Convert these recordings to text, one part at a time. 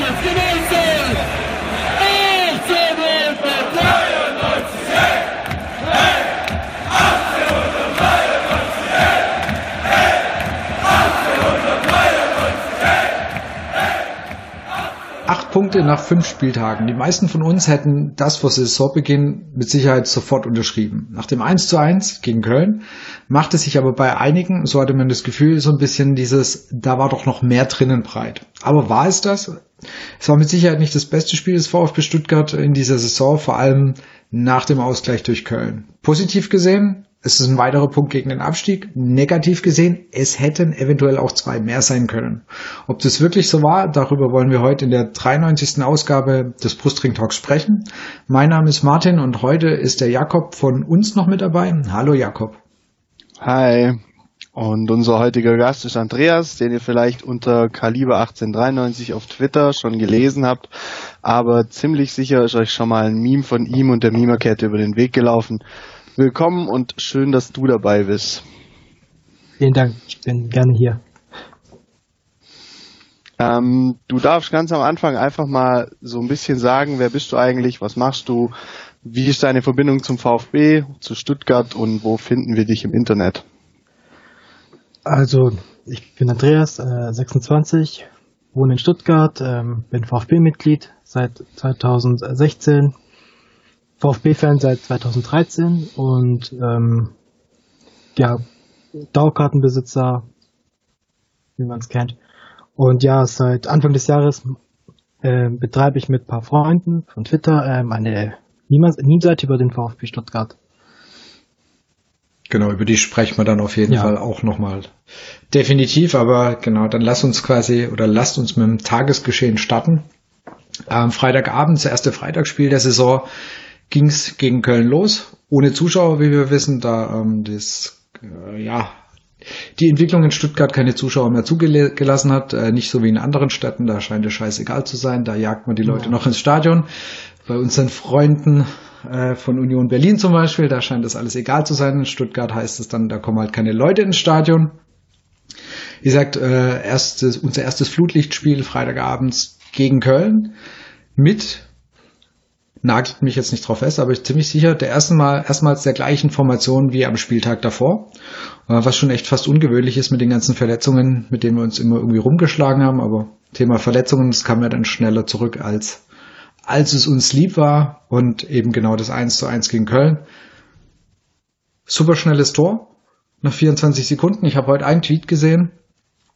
Let's get it! Punkte nach fünf Spieltagen. Die meisten von uns hätten das vor Saisonbeginn mit Sicherheit sofort unterschrieben. Nach dem 1 zu 1 gegen Köln machte sich aber bei einigen, so hatte man das Gefühl, so ein bisschen dieses, da war doch noch mehr drinnen breit. Aber war es das? Es war mit Sicherheit nicht das beste Spiel des VfB Stuttgart in dieser Saison, vor allem nach dem Ausgleich durch Köln. Positiv gesehen, es ist ein weiterer Punkt gegen den Abstieg. Negativ gesehen, es hätten eventuell auch zwei mehr sein können. Ob das wirklich so war, darüber wollen wir heute in der 93. Ausgabe des Brustring Talks sprechen. Mein Name ist Martin und heute ist der Jakob von uns noch mit dabei. Hallo Jakob. Hi. Und unser heutiger Gast ist Andreas, den ihr vielleicht unter Kaliber 1893 auf Twitter schon gelesen habt. Aber ziemlich sicher ist euch schon mal ein Meme von ihm und der Mimerkette über den Weg gelaufen. Willkommen und schön, dass du dabei bist. Vielen Dank, ich bin gerne hier. Ähm, du darfst ganz am Anfang einfach mal so ein bisschen sagen, wer bist du eigentlich, was machst du, wie ist deine Verbindung zum VfB, zu Stuttgart und wo finden wir dich im Internet? Also, ich bin Andreas, äh, 26, wohne in Stuttgart, ähm, bin VfB-Mitglied seit 2016, VfB-Fan seit 2013 und ähm, ja, Dauerkartenbesitzer, wie man es kennt. Und ja, seit Anfang des Jahres äh, betreibe ich mit ein paar Freunden von Twitter ähm, eine Meme-Seite über den VfB Stuttgart. Genau, über die sprechen wir dann auf jeden ja. Fall auch nochmal. Definitiv, aber genau, dann lass uns quasi oder lasst uns mit dem Tagesgeschehen starten. Ähm, Freitagabend, das erste Freitagsspiel der Saison ging es gegen Köln los, ohne Zuschauer, wie wir wissen, da ähm, das äh, ja die Entwicklung in Stuttgart keine Zuschauer mehr zugelassen hat, äh, nicht so wie in anderen Städten, da scheint es scheißegal zu sein, da jagt man die Leute ja. noch ins Stadion. Bei unseren Freunden äh, von Union Berlin zum Beispiel, da scheint das alles egal zu sein. In Stuttgart heißt es dann, da kommen halt keine Leute ins Stadion. Wie gesagt, äh, erstes, unser erstes Flutlichtspiel Freitagabends gegen Köln mit nagelt mich jetzt nicht drauf fest, aber ich bin ziemlich sicher, der erste Mal erstmals der gleichen Formation wie am Spieltag davor, äh, was schon echt fast ungewöhnlich ist mit den ganzen Verletzungen, mit denen wir uns immer irgendwie rumgeschlagen haben, aber Thema Verletzungen, das kam ja dann schneller zurück als als es uns lieb war und eben genau das 1 zu 1 gegen Köln. Super schnelles Tor nach 24 Sekunden. Ich habe heute einen Tweet gesehen,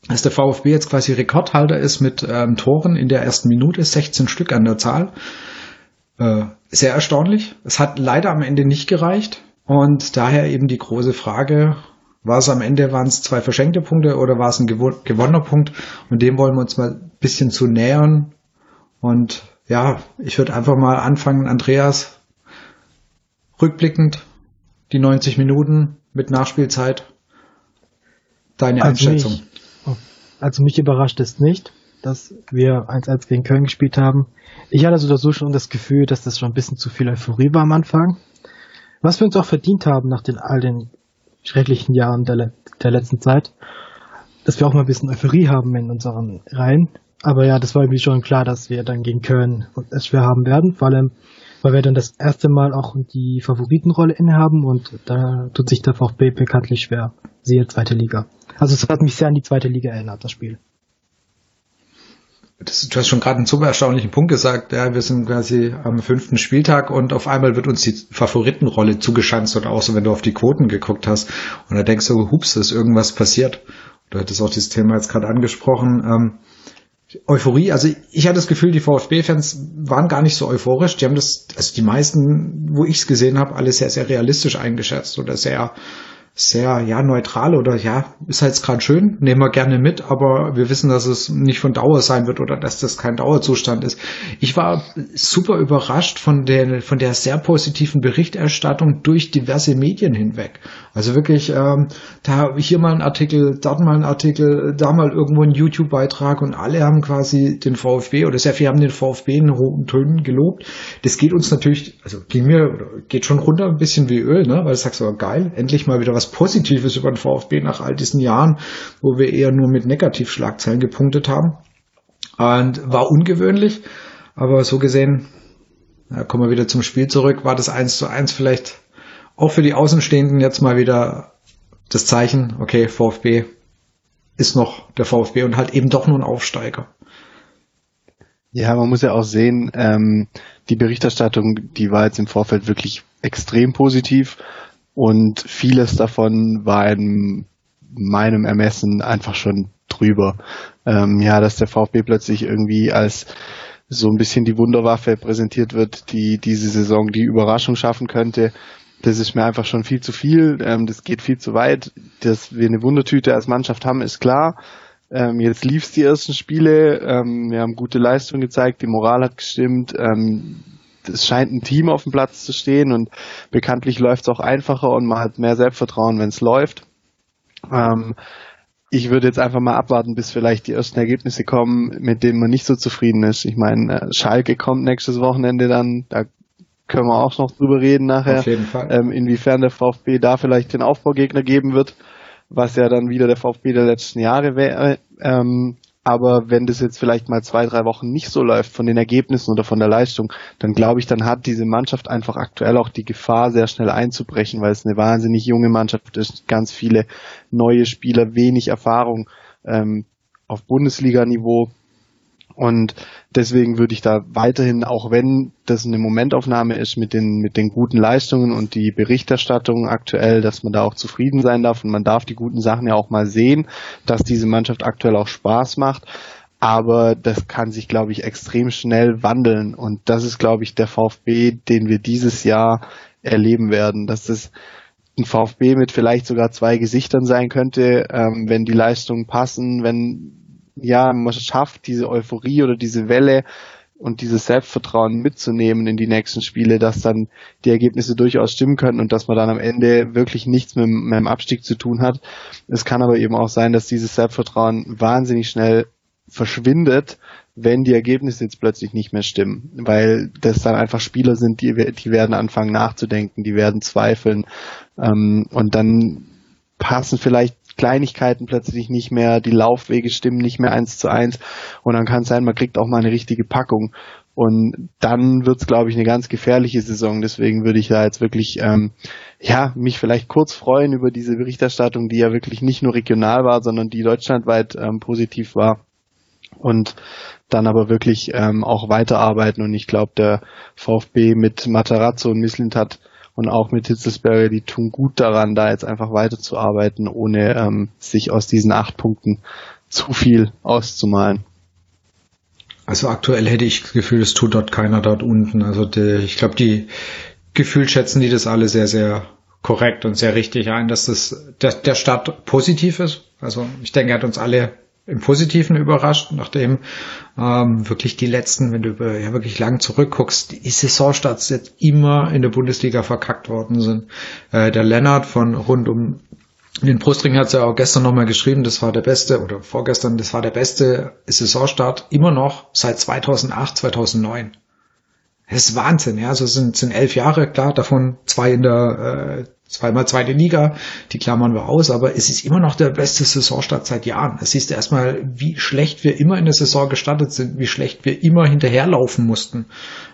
dass der VfB jetzt quasi Rekordhalter ist mit ähm, Toren in der ersten Minute, 16 Stück an der Zahl. Äh, sehr erstaunlich. Es hat leider am Ende nicht gereicht und daher eben die große Frage, war es am Ende, waren es zwei verschenkte Punkte oder war es ein gewonnener Punkt? Und dem wollen wir uns mal ein bisschen zu nähern. Und ja, ich würde einfach mal anfangen, Andreas, rückblickend die 90 Minuten mit Nachspielzeit. Deine also Einschätzung. Mich, also mich überrascht es nicht dass wir 1-1 gegen Köln gespielt haben. Ich hatte so schon das Gefühl, dass das schon ein bisschen zu viel Euphorie war am Anfang. Was wir uns auch verdient haben nach den all den schrecklichen Jahren der, der letzten Zeit, dass wir auch mal ein bisschen Euphorie haben in unseren Reihen. Aber ja, das war irgendwie schon klar, dass wir dann gegen Köln es schwer haben werden, vor allem, weil wir dann das erste Mal auch die Favoritenrolle innehaben und da tut sich der VfB bekanntlich schwer. Siehe zweite Liga. Also es hat mich sehr an die zweite Liga erinnert, das Spiel das, du hast schon gerade einen super erstaunlichen Punkt gesagt. Ja, wir sind quasi am fünften Spieltag und auf einmal wird uns die Favoritenrolle zugeschanzt oder auch so, wenn du auf die Quoten geguckt hast und da denkst du, hups, ist irgendwas passiert. Du hattest auch dieses Thema jetzt gerade angesprochen. Ähm, Euphorie, also ich hatte das Gefühl, die VfB-Fans waren gar nicht so euphorisch. Die haben das, also die meisten, wo ich es gesehen habe, alle sehr, sehr realistisch eingeschätzt oder sehr sehr ja neutral oder ja ist halt gerade schön nehmen wir gerne mit aber wir wissen dass es nicht von Dauer sein wird oder dass das kein Dauerzustand ist. Ich war super überrascht von der von der sehr positiven Berichterstattung durch diverse Medien hinweg also wirklich ähm, da hier mal ein Artikel dort mal ein Artikel da mal irgendwo ein YouTube Beitrag und alle haben quasi den VfB oder sehr viele haben den VfB in roten Tönen gelobt. Das geht uns natürlich also ging mir geht schon runter ein bisschen wie Öl ne? Weil ich sag so geil endlich mal wieder was Positives über den VfB nach all diesen Jahren, wo wir eher nur mit Negativschlagzeilen gepunktet haben. und war ungewöhnlich, aber so gesehen, ja, kommen wir wieder zum Spiel zurück, war das 1 zu 1 vielleicht auch für die Außenstehenden jetzt mal wieder das Zeichen, okay, VfB ist noch der VfB und halt eben doch nur ein Aufsteiger. Ja, man muss ja auch sehen, ähm, die Berichterstattung, die war jetzt im Vorfeld wirklich extrem positiv und vieles davon war in meinem Ermessen einfach schon drüber. Ähm, ja, dass der VfB plötzlich irgendwie als so ein bisschen die Wunderwaffe präsentiert wird, die diese Saison die Überraschung schaffen könnte. Das ist mir einfach schon viel zu viel. Ähm, das geht viel zu weit. Dass wir eine Wundertüte als Mannschaft haben, ist klar. Ähm, jetzt lief es die ersten Spiele. Ähm, wir haben gute Leistung gezeigt. Die Moral hat gestimmt. Ähm, es scheint ein Team auf dem Platz zu stehen und bekanntlich läuft es auch einfacher und man hat mehr Selbstvertrauen, wenn es läuft. Ähm, ich würde jetzt einfach mal abwarten, bis vielleicht die ersten Ergebnisse kommen, mit denen man nicht so zufrieden ist. Ich meine, äh, Schalke kommt nächstes Wochenende dann, da können wir auch noch drüber reden nachher, Auf jeden Fall. Ähm, inwiefern der VfB da vielleicht den Aufbaugegner geben wird was ja dann wieder der VfB der letzten Jahre wäre. Ähm, aber wenn das jetzt vielleicht mal zwei, drei Wochen nicht so läuft von den Ergebnissen oder von der Leistung, dann glaube ich, dann hat diese Mannschaft einfach aktuell auch die Gefahr, sehr schnell einzubrechen, weil es eine wahnsinnig junge Mannschaft ist, ganz viele neue Spieler, wenig Erfahrung ähm, auf Bundesliga-Niveau. Und deswegen würde ich da weiterhin, auch wenn das eine Momentaufnahme ist mit den, mit den guten Leistungen und die Berichterstattung aktuell, dass man da auch zufrieden sein darf und man darf die guten Sachen ja auch mal sehen, dass diese Mannschaft aktuell auch Spaß macht. Aber das kann sich, glaube ich, extrem schnell wandeln. Und das ist, glaube ich, der VfB, den wir dieses Jahr erleben werden. Dass es ein VfB mit vielleicht sogar zwei Gesichtern sein könnte, ähm, wenn die Leistungen passen, wenn ja, man schafft, diese Euphorie oder diese Welle und dieses Selbstvertrauen mitzunehmen in die nächsten Spiele, dass dann die Ergebnisse durchaus stimmen können und dass man dann am Ende wirklich nichts mit, mit dem Abstieg zu tun hat. Es kann aber eben auch sein, dass dieses Selbstvertrauen wahnsinnig schnell verschwindet, wenn die Ergebnisse jetzt plötzlich nicht mehr stimmen, weil das dann einfach Spieler sind, die, die werden anfangen nachzudenken, die werden zweifeln ähm, und dann passen vielleicht Kleinigkeiten plötzlich nicht mehr, die Laufwege stimmen nicht mehr eins zu eins und dann kann es sein, man kriegt auch mal eine richtige Packung und dann wird es, glaube ich, eine ganz gefährliche Saison. Deswegen würde ich da jetzt wirklich, ähm, ja, mich vielleicht kurz freuen über diese Berichterstattung, die ja wirklich nicht nur regional war, sondern die deutschlandweit ähm, positiv war. Und dann aber wirklich ähm, auch weiterarbeiten. Und ich glaube, der VfB mit Matarazzo und Mislint hat und auch mit Hitzelsberger, die tun gut daran, da jetzt einfach weiterzuarbeiten, ohne ähm, sich aus diesen acht Punkten zu viel auszumalen. Also aktuell hätte ich das Gefühl, es tut dort keiner dort unten. Also die, ich glaube, die gefühlt schätzen die das alle sehr, sehr korrekt und sehr richtig ein, dass das der, der Start positiv ist. Also ich denke, er hat uns alle im Positiven überrascht, nachdem ähm, wirklich die letzten, wenn du ja wirklich lang zurückguckst, die Saisonstarts jetzt immer in der Bundesliga verkackt worden sind. Äh, der Lennart von rund um den Brustring hat es ja auch gestern nochmal geschrieben, das war der beste, oder vorgestern, das war der beste Saisonstart immer noch seit 2008, 2009. Das ist Wahnsinn, ja. Also sind, sind elf Jahre, klar, davon zwei in der äh, zweimal zweite Liga, die klammern wir aus, aber es ist immer noch der beste Saisonstart seit Jahren. Es du erstmal, wie schlecht wir immer in der Saison gestartet sind, wie schlecht wir immer hinterherlaufen mussten.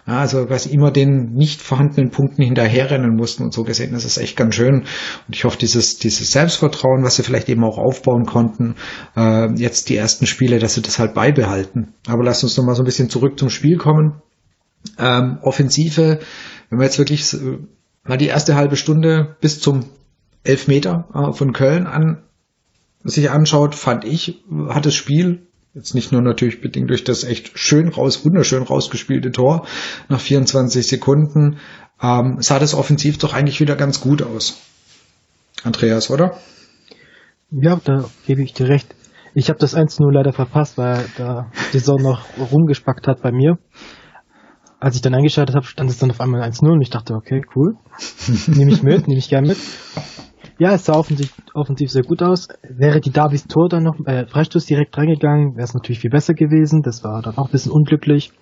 Ja, also quasi immer den nicht vorhandenen Punkten hinterherrennen mussten und so gesehen, das ist echt ganz schön. Und ich hoffe, dieses, dieses Selbstvertrauen, was sie vielleicht eben auch aufbauen konnten, äh, jetzt die ersten Spiele, dass sie das halt beibehalten. Aber lass uns nochmal so ein bisschen zurück zum Spiel kommen. Ähm, Offensive, wenn wir jetzt wirklich mal die erste halbe Stunde bis zum Elfmeter äh, von Köln an sich anschaut, fand ich, hat das Spiel jetzt nicht nur natürlich bedingt durch das echt schön raus, wunderschön rausgespielte Tor nach 24 Sekunden, ähm, sah das offensiv doch eigentlich wieder ganz gut aus. Andreas, oder? Ja, da gebe ich dir recht. Ich habe das 1-0 leider verpasst, weil da die Sonne noch rumgespackt hat bei mir als ich dann eingeschaltet habe, stand es dann auf einmal 1-0 und ich dachte, okay, cool. nehme ich mit, nehme ich gern mit. Ja, es sah offensiv, offensiv sehr gut aus. Wäre die Davis Tor dann noch, äh, Freistoß direkt reingegangen, wäre es natürlich viel besser gewesen. Das war dann auch ein bisschen unglücklich.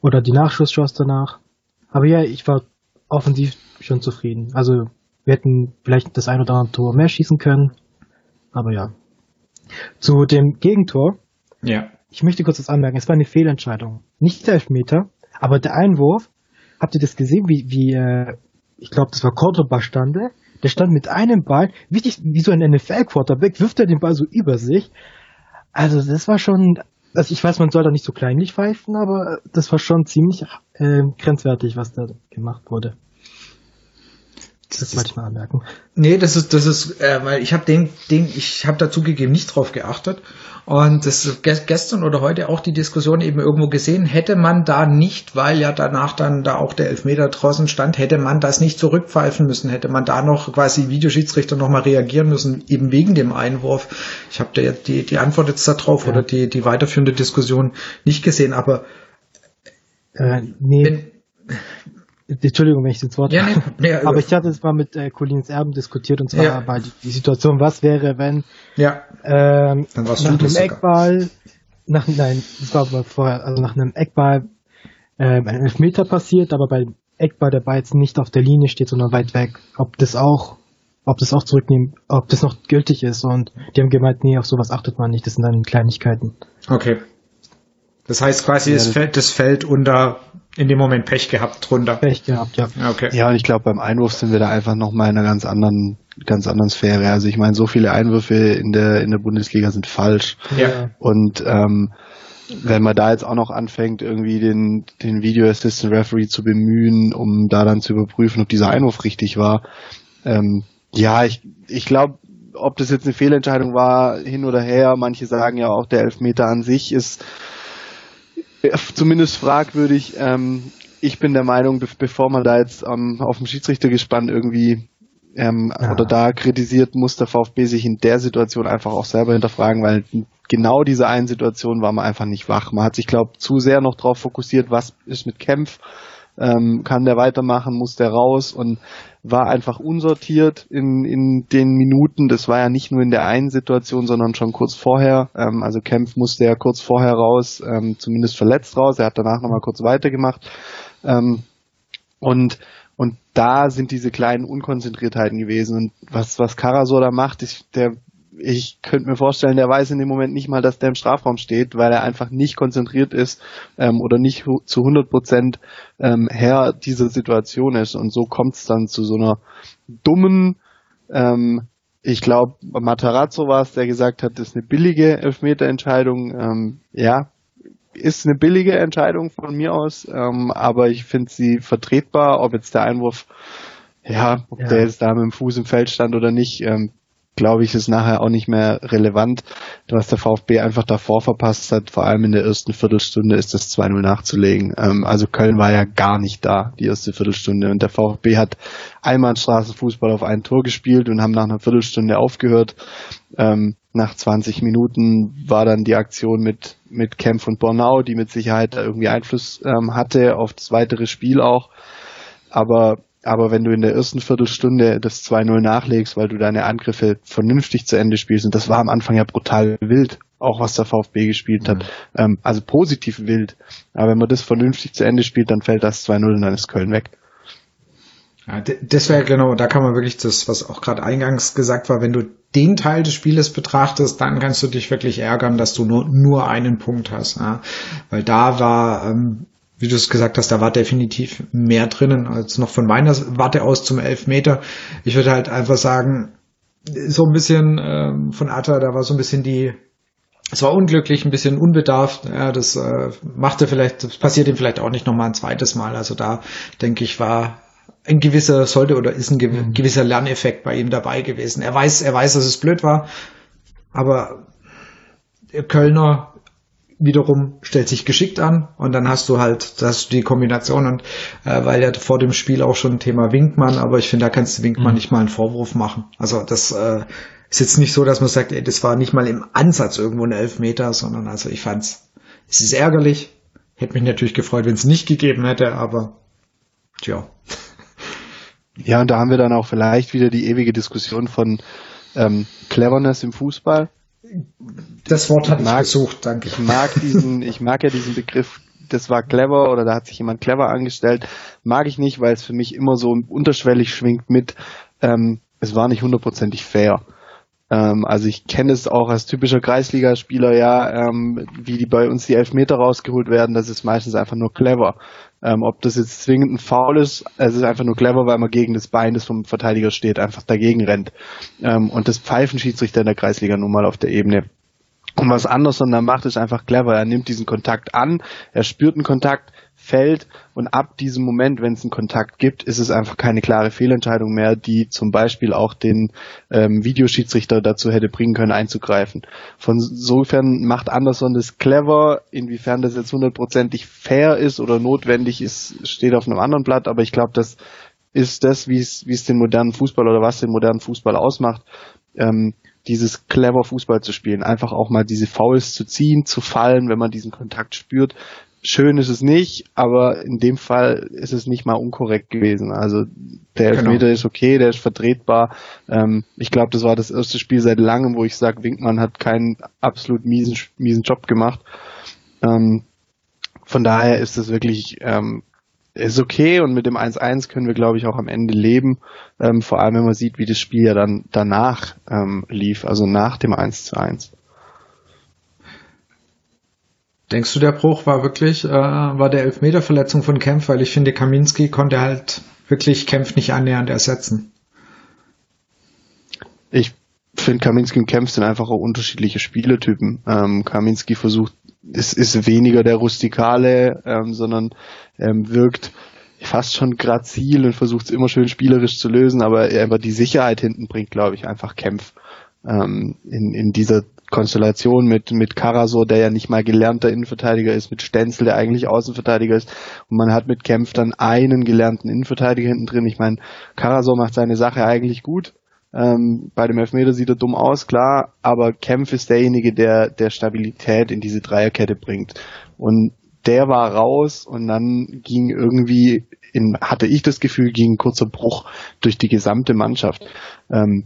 Oder die Nachschusschance danach. Aber ja, ich war offensiv schon zufrieden. Also, wir hätten vielleicht das ein oder andere Tor mehr schießen können. Aber ja. Zu dem Gegentor. Ja ich möchte kurz was anmerken, es war eine Fehlentscheidung. Nicht der Elfmeter, aber der Einwurf, habt ihr das gesehen, wie, wie äh, ich glaube, das war Cordoba stande, der stand mit einem Ball, wichtig, wie so ein NFL-Quarterback, wirft er den Ball so über sich. Also das war schon, also ich weiß, man soll da nicht so kleinlich pfeifen, aber das war schon ziemlich äh, grenzwertig, was da gemacht wurde. Das, wollte ich mal anmerken. Nee, das ist, das ist, äh, weil ich habe den, den, ich habe dazugegeben nicht drauf geachtet. Und das ist gestern oder heute auch die Diskussion eben irgendwo gesehen, hätte man da nicht, weil ja danach dann da auch der Elfmeter draußen stand, hätte man das nicht zurückpfeifen müssen, hätte man da noch quasi Videoschiedsrichter nochmal reagieren müssen, eben wegen dem Einwurf. Ich habe da die, die Antwort jetzt da drauf ja. oder die, die weiterführende Diskussion nicht gesehen, aber äh, nee. Wenn, Entschuldigung, wenn ich ins Wort ja, nee, nee, Aber ich hatte es mal mit äh, Colins Erben diskutiert und zwar ja. bei die, die, Situation, was wäre, wenn ja. ähm, nach einem Eckball, nach, nein, das war aber vorher, also nach einem Eckball ähm, ein Elfmeter passiert, aber bei Eckball der Ball jetzt nicht auf der Linie steht, sondern weit weg. Ob das auch, ob das auch zurücknehmen, ob das noch gültig ist und die haben gemeint, nee, auf sowas achtet man nicht, das sind dann Kleinigkeiten. Okay. Das heißt quasi, ja, das, fällt, das fällt unter in dem Moment Pech gehabt drunter. Pech gehabt, ja. Okay. Ja, und ich glaube, beim Einwurf sind wir da einfach nochmal in einer ganz anderen, ganz anderen Sphäre. Also ich meine, so viele Einwürfe in der, in der Bundesliga sind falsch. Ja. Und ähm, wenn man da jetzt auch noch anfängt, irgendwie den, den Video Assistant Referee zu bemühen, um da dann zu überprüfen, ob dieser Einwurf richtig war, ähm, ja, ich, ich glaube, ob das jetzt eine Fehlentscheidung war, hin oder her, manche sagen ja auch, der Elfmeter an sich ist zumindest fragwürdig. Ähm, ich bin der Meinung, be bevor man da jetzt ähm, auf dem Schiedsrichter gespannt irgendwie ähm, ja. oder da kritisiert, muss der VfB sich in der Situation einfach auch selber hinterfragen, weil genau diese einen Situation war man einfach nicht wach. Man hat sich, glaube zu sehr noch darauf fokussiert, was ist mit Kempf, ähm, kann der weitermachen, muss der raus und war einfach unsortiert in, in den Minuten. Das war ja nicht nur in der einen Situation, sondern schon kurz vorher. Ähm, also Kempf musste ja kurz vorher raus, ähm, zumindest verletzt raus. Er hat danach nochmal kurz weitergemacht. Ähm, und und da sind diese kleinen Unkonzentriertheiten gewesen. Und was, was Karasor da macht, ist, der ich könnte mir vorstellen, der weiß in dem Moment nicht mal, dass der im Strafraum steht, weil er einfach nicht konzentriert ist ähm, oder nicht zu 100 Prozent ähm, Herr dieser Situation ist. Und so kommt es dann zu so einer dummen, ähm, ich glaube, Matarazzo war es, der gesagt hat, das ist eine billige Elfmeterentscheidung. Ähm, ja, ist eine billige Entscheidung von mir aus, ähm, aber ich finde sie vertretbar, ob jetzt der Einwurf ja, ob ja. der jetzt da mit dem Fuß im Feld stand oder nicht, ähm, glaube ich, ist nachher auch nicht mehr relevant. Was der VfB einfach davor verpasst hat, vor allem in der ersten Viertelstunde, ist das 2-0 nachzulegen. Ähm, also Köln war ja gar nicht da, die erste Viertelstunde. Und der VfB hat einmal Straßenfußball auf ein Tor gespielt und haben nach einer Viertelstunde aufgehört. Ähm, nach 20 Minuten war dann die Aktion mit, mit Kempf und Bornau, die mit Sicherheit irgendwie Einfluss ähm, hatte auf das weitere Spiel auch. Aber aber wenn du in der ersten Viertelstunde das 2-0 nachlegst, weil du deine Angriffe vernünftig zu Ende spielst, und das war am Anfang ja brutal wild, auch was der VfB gespielt hat, mhm. ähm, also positiv wild. Aber wenn man das vernünftig zu Ende spielt, dann fällt das 2-0 und dann ist Köln weg. Ja, das wäre genau, da kann man wirklich das, was auch gerade eingangs gesagt war, wenn du den Teil des Spieles betrachtest, dann kannst du dich wirklich ärgern, dass du nur, nur einen Punkt hast. Ja? Weil da war ähm, wie du es gesagt hast, da war definitiv mehr drinnen als noch von meiner Warte aus zum Elfmeter. Ich würde halt einfach sagen, so ein bisschen ähm, von Atta, da war so ein bisschen die, es war unglücklich, ein bisschen unbedarft. Ja, das äh, machte vielleicht, das passiert ihm vielleicht auch nicht nochmal ein zweites Mal. Also da denke ich, war ein gewisser, sollte oder ist ein mhm. gewisser Lerneffekt bei ihm dabei gewesen. Er weiß, er weiß, dass es blöd war, aber Kölner wiederum stellt sich geschickt an und dann hast du halt das die Kombination und äh, weil ja vor dem Spiel auch schon Thema Winkmann, aber ich finde, da kannst du Winkmann mhm. nicht mal einen Vorwurf machen. Also das äh, ist jetzt nicht so, dass man sagt, ey, das war nicht mal im Ansatz irgendwo ein Elfmeter, sondern also ich fand's, es ist ärgerlich. Hätte mich natürlich gefreut, wenn es nicht gegeben hätte, aber tja. Ja, und da haben wir dann auch vielleicht wieder die ewige Diskussion von ähm, Cleverness im Fußball. Das Wort hatte ich, mag, gesucht, danke. Ich mag diesen, ich mag ja diesen Begriff, das war clever oder da hat sich jemand clever angestellt. Mag ich nicht, weil es für mich immer so unterschwellig schwingt mit, ähm, es war nicht hundertprozentig fair. Ähm, also ich kenne es auch als typischer Kreisligaspieler, ja, ähm, wie die bei uns die Elfmeter rausgeholt werden, das ist meistens einfach nur clever. Ähm, ob das jetzt zwingend ein Foul ist, es ist einfach nur clever, weil man gegen das Bein des vom Verteidiger steht, einfach dagegen rennt. Ähm, und das pfeifen Schiedsrichter in der Kreisliga nun mal auf der Ebene. Und was Anderson da macht, ist einfach clever. Er nimmt diesen Kontakt an, er spürt einen Kontakt, fällt und ab diesem Moment, wenn es einen Kontakt gibt, ist es einfach keine klare Fehlentscheidung mehr, die zum Beispiel auch den ähm, Videoschiedsrichter dazu hätte bringen können, einzugreifen. Von sofern macht Anderson das clever, inwiefern das jetzt hundertprozentig fair ist oder notwendig ist, steht auf einem anderen Blatt, aber ich glaube, das ist das, wie es den modernen Fußball oder was den modernen Fußball ausmacht. Ähm, dieses clever Fußball zu spielen, einfach auch mal diese Fouls zu ziehen, zu fallen, wenn man diesen Kontakt spürt, schön ist es nicht, aber in dem Fall ist es nicht mal unkorrekt gewesen. Also der genau. Elfmeter genau. ist okay, der ist vertretbar. Ähm, ich glaube, das war das erste Spiel seit langem, wo ich sage, Winkmann hat keinen absolut miesen, miesen Job gemacht. Ähm, von daher ist es wirklich ähm, ist okay und mit dem 1-1 können wir, glaube ich, auch am Ende leben. Ähm, vor allem, wenn man sieht, wie das Spiel ja dann danach ähm, lief, also nach dem 1 1. Denkst du, der Bruch war wirklich, äh, war der Elfmeterverletzung von Kempf? Weil ich finde, Kaminski konnte halt wirklich Kempf nicht annähernd ersetzen. Ich finde, Kaminski und Kempf sind einfach auch unterschiedliche Spielertypen. Ähm, Kaminski versucht, es ist weniger der Rustikale, ähm, sondern ähm, wirkt fast schon grazil und versucht es immer schön spielerisch zu lösen, aber er einfach die Sicherheit hinten bringt, glaube ich, einfach Kempf ähm, in, in dieser Konstellation mit, mit Karasor, der ja nicht mal gelernter Innenverteidiger ist, mit Stenzel, der eigentlich Außenverteidiger ist. Und man hat mit Kempf dann einen gelernten Innenverteidiger hinten drin. Ich meine, Karasor macht seine Sache eigentlich gut. Ähm, bei dem Elfmeter sieht er dumm aus, klar, aber Kempf ist derjenige, der, der Stabilität in diese Dreierkette bringt. Und der war raus und dann ging irgendwie in, hatte ich das Gefühl, ging ein kurzer Bruch durch die gesamte Mannschaft. Ähm,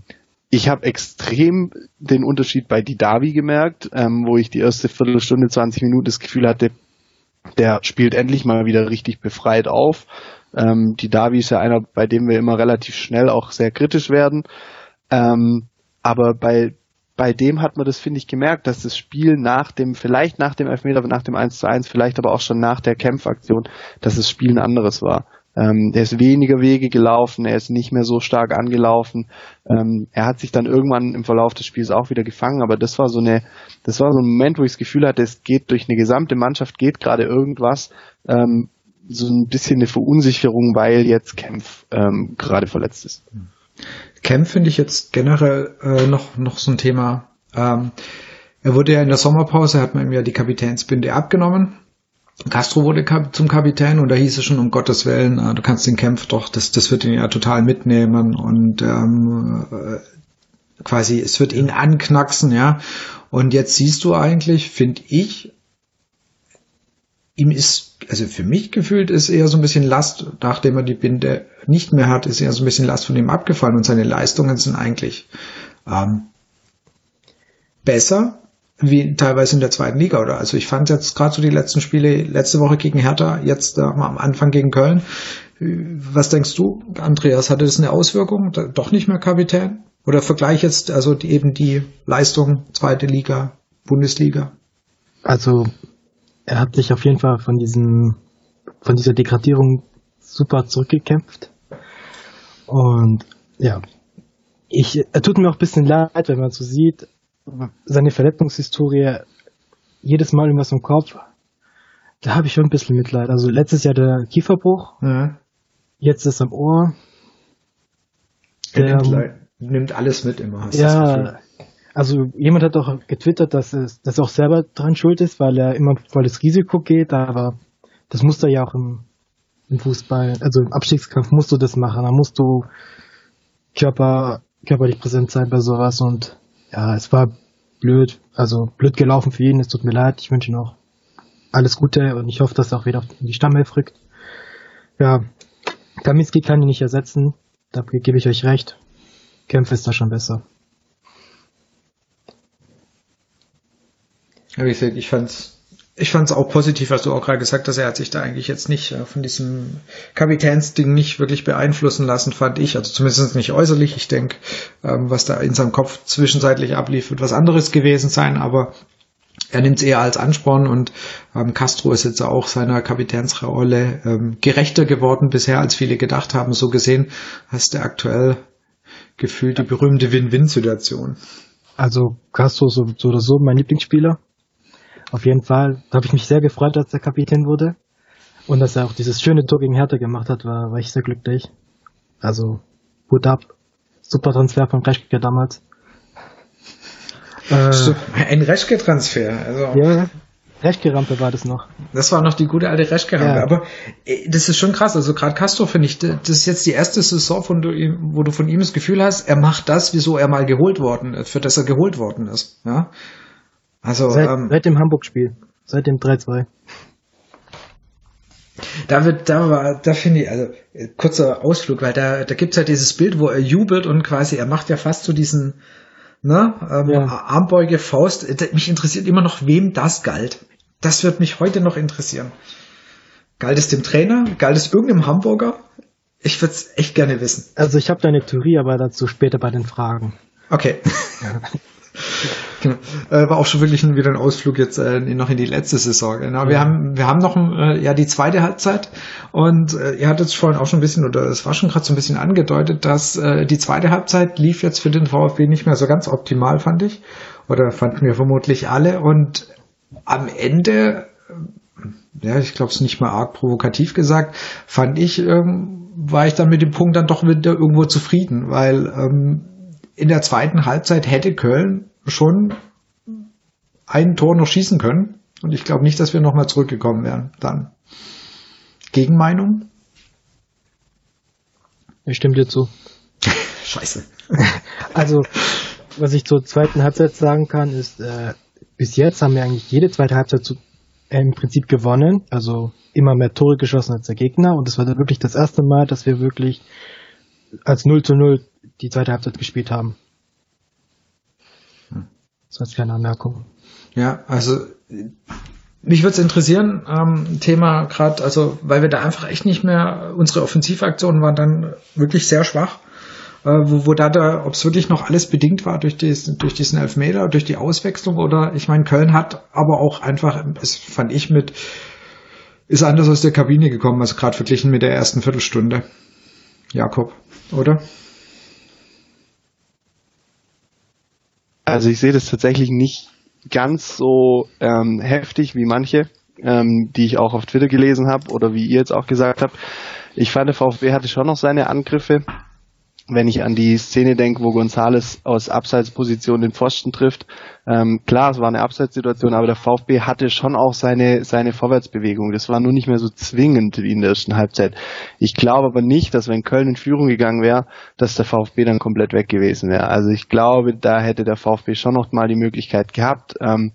ich habe extrem den Unterschied bei Didavi gemerkt, ähm, wo ich die erste Viertelstunde, 20 Minuten das Gefühl hatte, der spielt endlich mal wieder richtig befreit auf. Ähm, Didavi ist ja einer, bei dem wir immer relativ schnell auch sehr kritisch werden. Ähm, aber bei, bei dem hat man das, finde ich, gemerkt, dass das Spiel nach dem, vielleicht nach dem Elfmeter, nach dem 1 zu 1, vielleicht aber auch schon nach der Kämpfaktion, dass das Spiel ein anderes war. Ähm, der ist weniger Wege gelaufen, er ist nicht mehr so stark angelaufen. Ähm, er hat sich dann irgendwann im Verlauf des Spiels auch wieder gefangen, aber das war so eine, das war so ein Moment, wo ich das Gefühl hatte, es geht durch eine gesamte Mannschaft, geht gerade irgendwas. Ähm, so ein bisschen eine Verunsicherung, weil jetzt Kempf ähm, gerade verletzt ist. Kempf finde ich jetzt generell äh, noch, noch so ein Thema. Ähm, er wurde ja in der Sommerpause, hat man ihm ja die Kapitänsbinde abgenommen. Castro wurde zum Kapitän und da hieß es schon, um Gottes Willen, äh, du kannst den Kampf doch, das, das wird ihn ja total mitnehmen und ähm, äh, quasi, es wird ihn anknacksen, ja. Und jetzt siehst du eigentlich, finde ich, ihm ist, also für mich gefühlt ist eher so ein bisschen Last, nachdem er die Binde nicht mehr hat, ist eher so ein bisschen Last von ihm abgefallen und seine Leistungen sind eigentlich ähm, besser, wie teilweise in der zweiten Liga oder? Also ich fand jetzt gerade so die letzten Spiele letzte Woche gegen Hertha jetzt äh, am Anfang gegen Köln. Was denkst du Andreas hatte das eine Auswirkung? Doch nicht mehr Kapitän? Oder vergleich jetzt also die, eben die Leistung zweite Liga Bundesliga? Also er hat sich auf jeden Fall von diesem von dieser Degradierung super zurückgekämpft. Und ja. Ich er tut mir auch ein bisschen leid wenn man so sieht seine Verletzungshistorie jedes Mal irgendwas im Kopf. Da habe ich schon ein bisschen Mitleid. Also letztes Jahr der Kieferbruch, ja. jetzt ist am Ohr. Der, nimmt, nimmt, alles mit immer. Ja, also jemand hat auch getwittert, dass es, dass er auch selber dran schuld ist, weil er immer volles Risiko geht, aber das musst du ja auch im, im Fußball, also im Abstiegskampf musst du das machen, da musst du Körper, körperlich präsent sein bei sowas und ja, es war blöd, also blöd gelaufen für ihn, es tut mir leid, ich wünsche ihm auch alles Gute und ich hoffe, dass er auch wieder in die Stammelf rückt. Ja, Kaminski kann ihn nicht ersetzen, da gebe ich euch recht. Kämpfe ist da schon besser. Wie gesagt, ich fand's ich fand es auch positiv, was du auch gerade gesagt hast. Er hat sich da eigentlich jetzt nicht äh, von diesem Kapitänsding nicht wirklich beeinflussen lassen, fand ich. Also zumindest nicht äußerlich. Ich denke, ähm, was da in seinem Kopf zwischenzeitlich ablief, wird was anderes gewesen sein. Aber er nimmt es eher als Ansporn und ähm, Castro ist jetzt auch seiner Kapitänsrolle ähm, gerechter geworden bisher, als viele gedacht haben. So gesehen hast du aktuell gefühlt die berühmte Win-Win-Situation. Also Castro so, so oder so mein Lieblingsspieler auf jeden Fall. Da habe ich mich sehr gefreut, als er Kapitän wurde. Und dass er auch dieses schöne Tor gegen Hertha gemacht hat, war, war ich sehr glücklich. Also, Hut ab. Super Transfer von Reschke damals. Äh, ein Reschke-Transfer. Also, ja, Reschke-Rampe war das noch. Das war noch die gute alte Reschke-Rampe. Ja. Aber äh, das ist schon krass. Also gerade Castro finde ich, das ist jetzt die erste Saison, von du, wo du von ihm das Gefühl hast, er macht das, wieso er mal geholt worden ist, für das er geholt worden ist. Ja? Also seit, ähm, seit dem Hamburg-Spiel, seit dem 3-2. Da wird, da war, da finde ich, also kurzer Ausflug, weil da, da gibt's ja dieses Bild, wo er jubelt und quasi, er macht ja fast so diesen, ne, ähm, ja. Armbeuge, Faust. Mich interessiert immer noch, wem das galt. Das wird mich heute noch interessieren. Galt es dem Trainer? Galt es irgendeinem Hamburger? Ich würde es echt gerne wissen. Also ich habe da eine Theorie, aber dazu später bei den Fragen. Okay. Ja. Genau. Äh, war auch schon wirklich ein, wieder ein Ausflug jetzt äh, noch in die letzte Saison. Genau. Ja. Wir haben wir haben noch äh, ja die zweite Halbzeit und äh, ihr hattet es vorhin auch schon ein bisschen oder es war schon gerade so ein bisschen angedeutet, dass äh, die zweite Halbzeit lief jetzt für den VfB nicht mehr so ganz optimal, fand ich oder fanden wir vermutlich alle und am Ende äh, ja, ich glaube es nicht mal arg provokativ gesagt, fand ich ähm, war ich dann mit dem Punkt dann doch wieder irgendwo zufrieden, weil ähm, in der zweiten Halbzeit hätte Köln schon ein Tor noch schießen können. Und ich glaube nicht, dass wir nochmal zurückgekommen wären dann. Gegenmeinung? Ich stimme dir zu. Scheiße. Also, was ich zur zweiten Halbzeit sagen kann, ist, äh, bis jetzt haben wir eigentlich jede zweite Halbzeit zu, äh, im Prinzip gewonnen. Also immer mehr Tore geschossen als der Gegner. Und das war dann wirklich das erste Mal, dass wir wirklich als 0 zu 0 die zweite Halbzeit gespielt haben. War jetzt keine Anmerkung. Ja, also mich würde es interessieren, ähm, Thema gerade, also weil wir da einfach echt nicht mehr, unsere Offensivaktionen waren dann wirklich sehr schwach. Äh, wo, wo da, da ob es wirklich noch alles bedingt war durch, dies, durch diesen Elfmeter, durch die Auswechslung oder ich meine, Köln hat aber auch einfach, das fand ich mit, ist anders aus der Kabine gekommen, also gerade verglichen mit der ersten Viertelstunde. Jakob, oder? Also ich sehe das tatsächlich nicht ganz so ähm, heftig wie manche, ähm, die ich auch auf Twitter gelesen habe oder wie ihr jetzt auch gesagt habt. Ich fand, der VfB hatte schon noch seine Angriffe wenn ich an die Szene denke, wo Gonzales aus Abseitsposition den Pfosten trifft, ähm, klar, es war eine Abseitssituation, aber der VfB hatte schon auch seine, seine Vorwärtsbewegung. Das war nur nicht mehr so zwingend wie in der ersten Halbzeit. Ich glaube aber nicht, dass wenn Köln in Führung gegangen wäre, dass der VfB dann komplett weg gewesen wäre. Also ich glaube, da hätte der VfB schon noch mal die Möglichkeit gehabt. Ähm,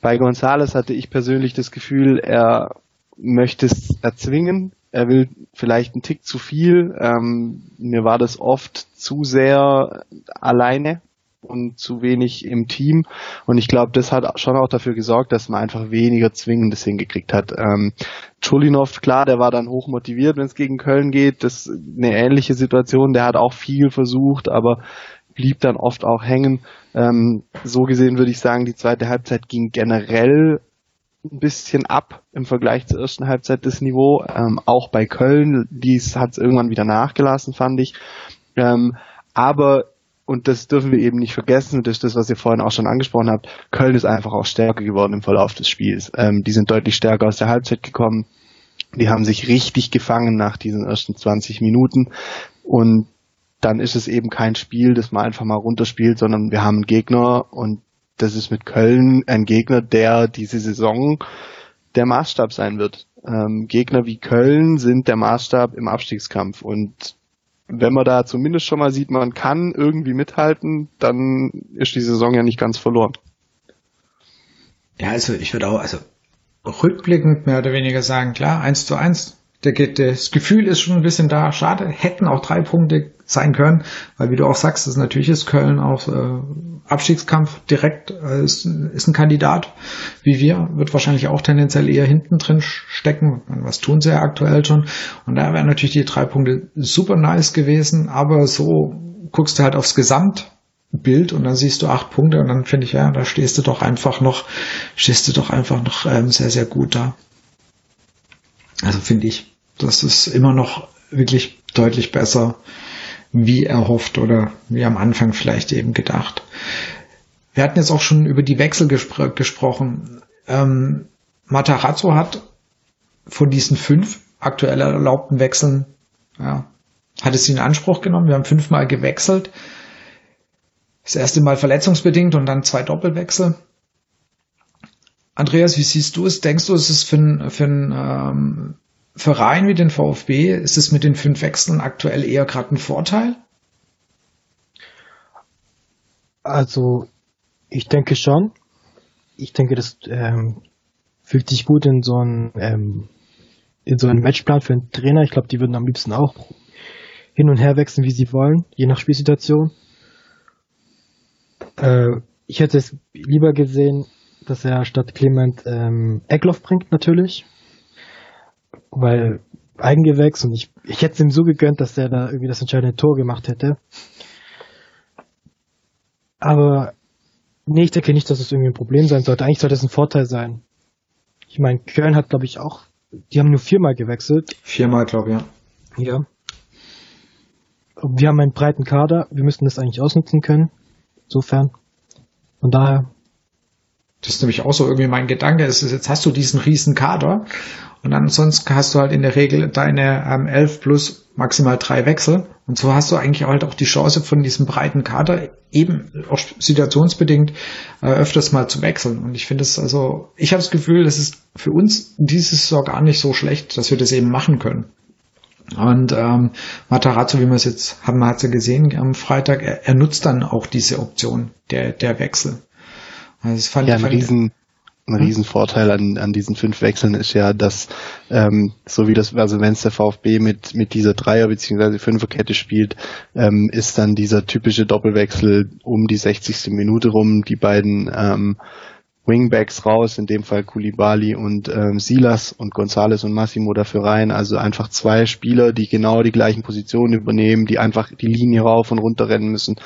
bei Gonzales hatte ich persönlich das Gefühl, er möchte es erzwingen, er will vielleicht einen Tick zu viel. Ähm, mir war das oft zu sehr alleine und zu wenig im Team. Und ich glaube, das hat schon auch dafür gesorgt, dass man einfach weniger Zwingendes hingekriegt hat. Ähm, Chulinov, klar, der war dann hoch motiviert, wenn es gegen Köln geht. Das ist eine ähnliche Situation. Der hat auch viel versucht, aber blieb dann oft auch hängen. Ähm, so gesehen würde ich sagen, die zweite Halbzeit ging generell ein bisschen ab im Vergleich zur ersten Halbzeit das Niveau. Ähm, auch bei Köln, dies hat es irgendwann wieder nachgelassen, fand ich. Ähm, aber und das dürfen wir eben nicht vergessen, das ist das, was ihr vorhin auch schon angesprochen habt, Köln ist einfach auch stärker geworden im Verlauf des Spiels. Ähm, die sind deutlich stärker aus der Halbzeit gekommen. Die haben sich richtig gefangen nach diesen ersten 20 Minuten. Und dann ist es eben kein Spiel, das man einfach mal runterspielt, sondern wir haben einen Gegner und das ist mit Köln ein Gegner, der diese Saison der Maßstab sein wird. Ähm, Gegner wie Köln sind der Maßstab im Abstiegskampf und wenn man da zumindest schon mal sieht, man kann irgendwie mithalten, dann ist die Saison ja nicht ganz verloren. Ja, also ich würde auch, also rückblickend mehr oder weniger sagen, klar, eins zu eins das Gefühl ist schon ein bisschen da. Schade, hätten auch drei Punkte sein können, weil wie du auch sagst, ist natürlich ist Köln auch äh, Abstiegskampf direkt äh, ist, ist ein Kandidat wie wir, wird wahrscheinlich auch tendenziell eher hinten drin stecken. Was tun sie ja aktuell schon? Und da wären natürlich die drei Punkte super nice gewesen, aber so guckst du halt aufs Gesamtbild und dann siehst du acht Punkte und dann finde ich, ja, da stehst du doch einfach noch, stehst du doch einfach noch ähm, sehr, sehr gut da. Also finde ich, das ist immer noch wirklich deutlich besser, wie erhofft oder wie am Anfang vielleicht eben gedacht. Wir hatten jetzt auch schon über die Wechsel gespr gesprochen. Ähm, Matarazzo hat von diesen fünf aktuell erlaubten Wechseln, ja, hat es in Anspruch genommen. Wir haben fünfmal gewechselt. Das erste Mal verletzungsbedingt und dann zwei Doppelwechsel. Andreas, wie siehst du es? Denkst du, es ist für, ein, für einen ähm, Verein wie den VfB, ist es mit den fünf Wechseln aktuell eher gerade ein Vorteil? Also, ich denke schon. Ich denke, das ähm, fügt sich gut in so einen ähm, in so einen Matchplan für einen Trainer. Ich glaube, die würden am liebsten auch hin und her wechseln, wie sie wollen, je nach Spielsituation. Äh, ich hätte es lieber gesehen, dass er statt Clement ähm, Eckloff bringt natürlich. Weil Eigengewächs und ich, ich hätte es ihm so gegönnt, dass er da irgendwie das entscheidende Tor gemacht hätte. Aber nee, ich denke nicht, dass es irgendwie ein Problem sein sollte. Eigentlich sollte es ein Vorteil sein. Ich meine, Köln hat, glaube ich, auch, die haben nur viermal gewechselt. Viermal, glaube ich, ja. Ja. Wir haben einen breiten Kader, wir müssten das eigentlich ausnutzen können. Insofern. Von daher das ist nämlich auch so irgendwie mein Gedanke. Ist, jetzt hast du diesen riesen Kader und ansonsten hast du halt in der Regel deine ähm, 11 plus maximal drei Wechsel. Und so hast du eigentlich halt auch die Chance von diesem breiten Kader eben auch situationsbedingt äh, öfters mal zu wechseln. Und ich finde es also, ich habe das Gefühl, das ist für uns dieses Saison gar nicht so schlecht, dass wir das eben machen können. Und ähm, Matarazzo, wie wir es jetzt haben, hat ja gesehen am Freitag, er, er nutzt dann auch diese Option der, der Wechsel. Also fand, ja, ein riesen, ein hm? Riesenvorteil an, an diesen fünf Wechseln ist ja, dass ähm, so wie das, also wenn es der VfB mit mit dieser Dreier bzw. Fünferkette spielt, ähm, ist dann dieser typische Doppelwechsel um die 60. Minute rum. Die beiden ähm, Wingbacks raus, in dem Fall Kulibali und ähm, Silas und Gonzales und Massimo dafür rein. Also einfach zwei Spieler, die genau die gleichen Positionen übernehmen, die einfach die Linie rauf und runter rennen müssen.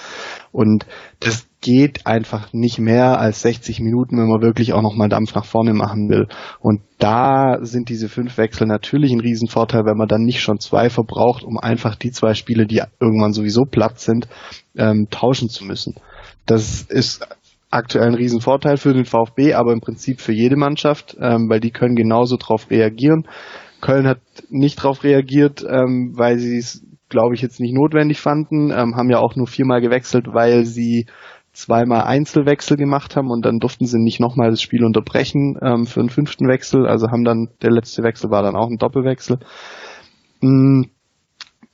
Und das geht einfach nicht mehr als 60 Minuten, wenn man wirklich auch nochmal Dampf nach vorne machen will. Und da sind diese fünf Wechsel natürlich ein Riesenvorteil, wenn man dann nicht schon zwei verbraucht, um einfach die zwei Spiele, die irgendwann sowieso platt sind, ähm, tauschen zu müssen. Das ist aktuell ein Riesenvorteil für den VfB, aber im Prinzip für jede Mannschaft, ähm, weil die können genauso darauf reagieren. Köln hat nicht darauf reagiert, ähm, weil sie es, glaube ich, jetzt nicht notwendig fanden, ähm, haben ja auch nur viermal gewechselt, weil sie zweimal Einzelwechsel gemacht haben und dann durften sie nicht nochmal das Spiel unterbrechen ähm, für einen fünften Wechsel. Also haben dann, der letzte Wechsel war dann auch ein Doppelwechsel. Mhm.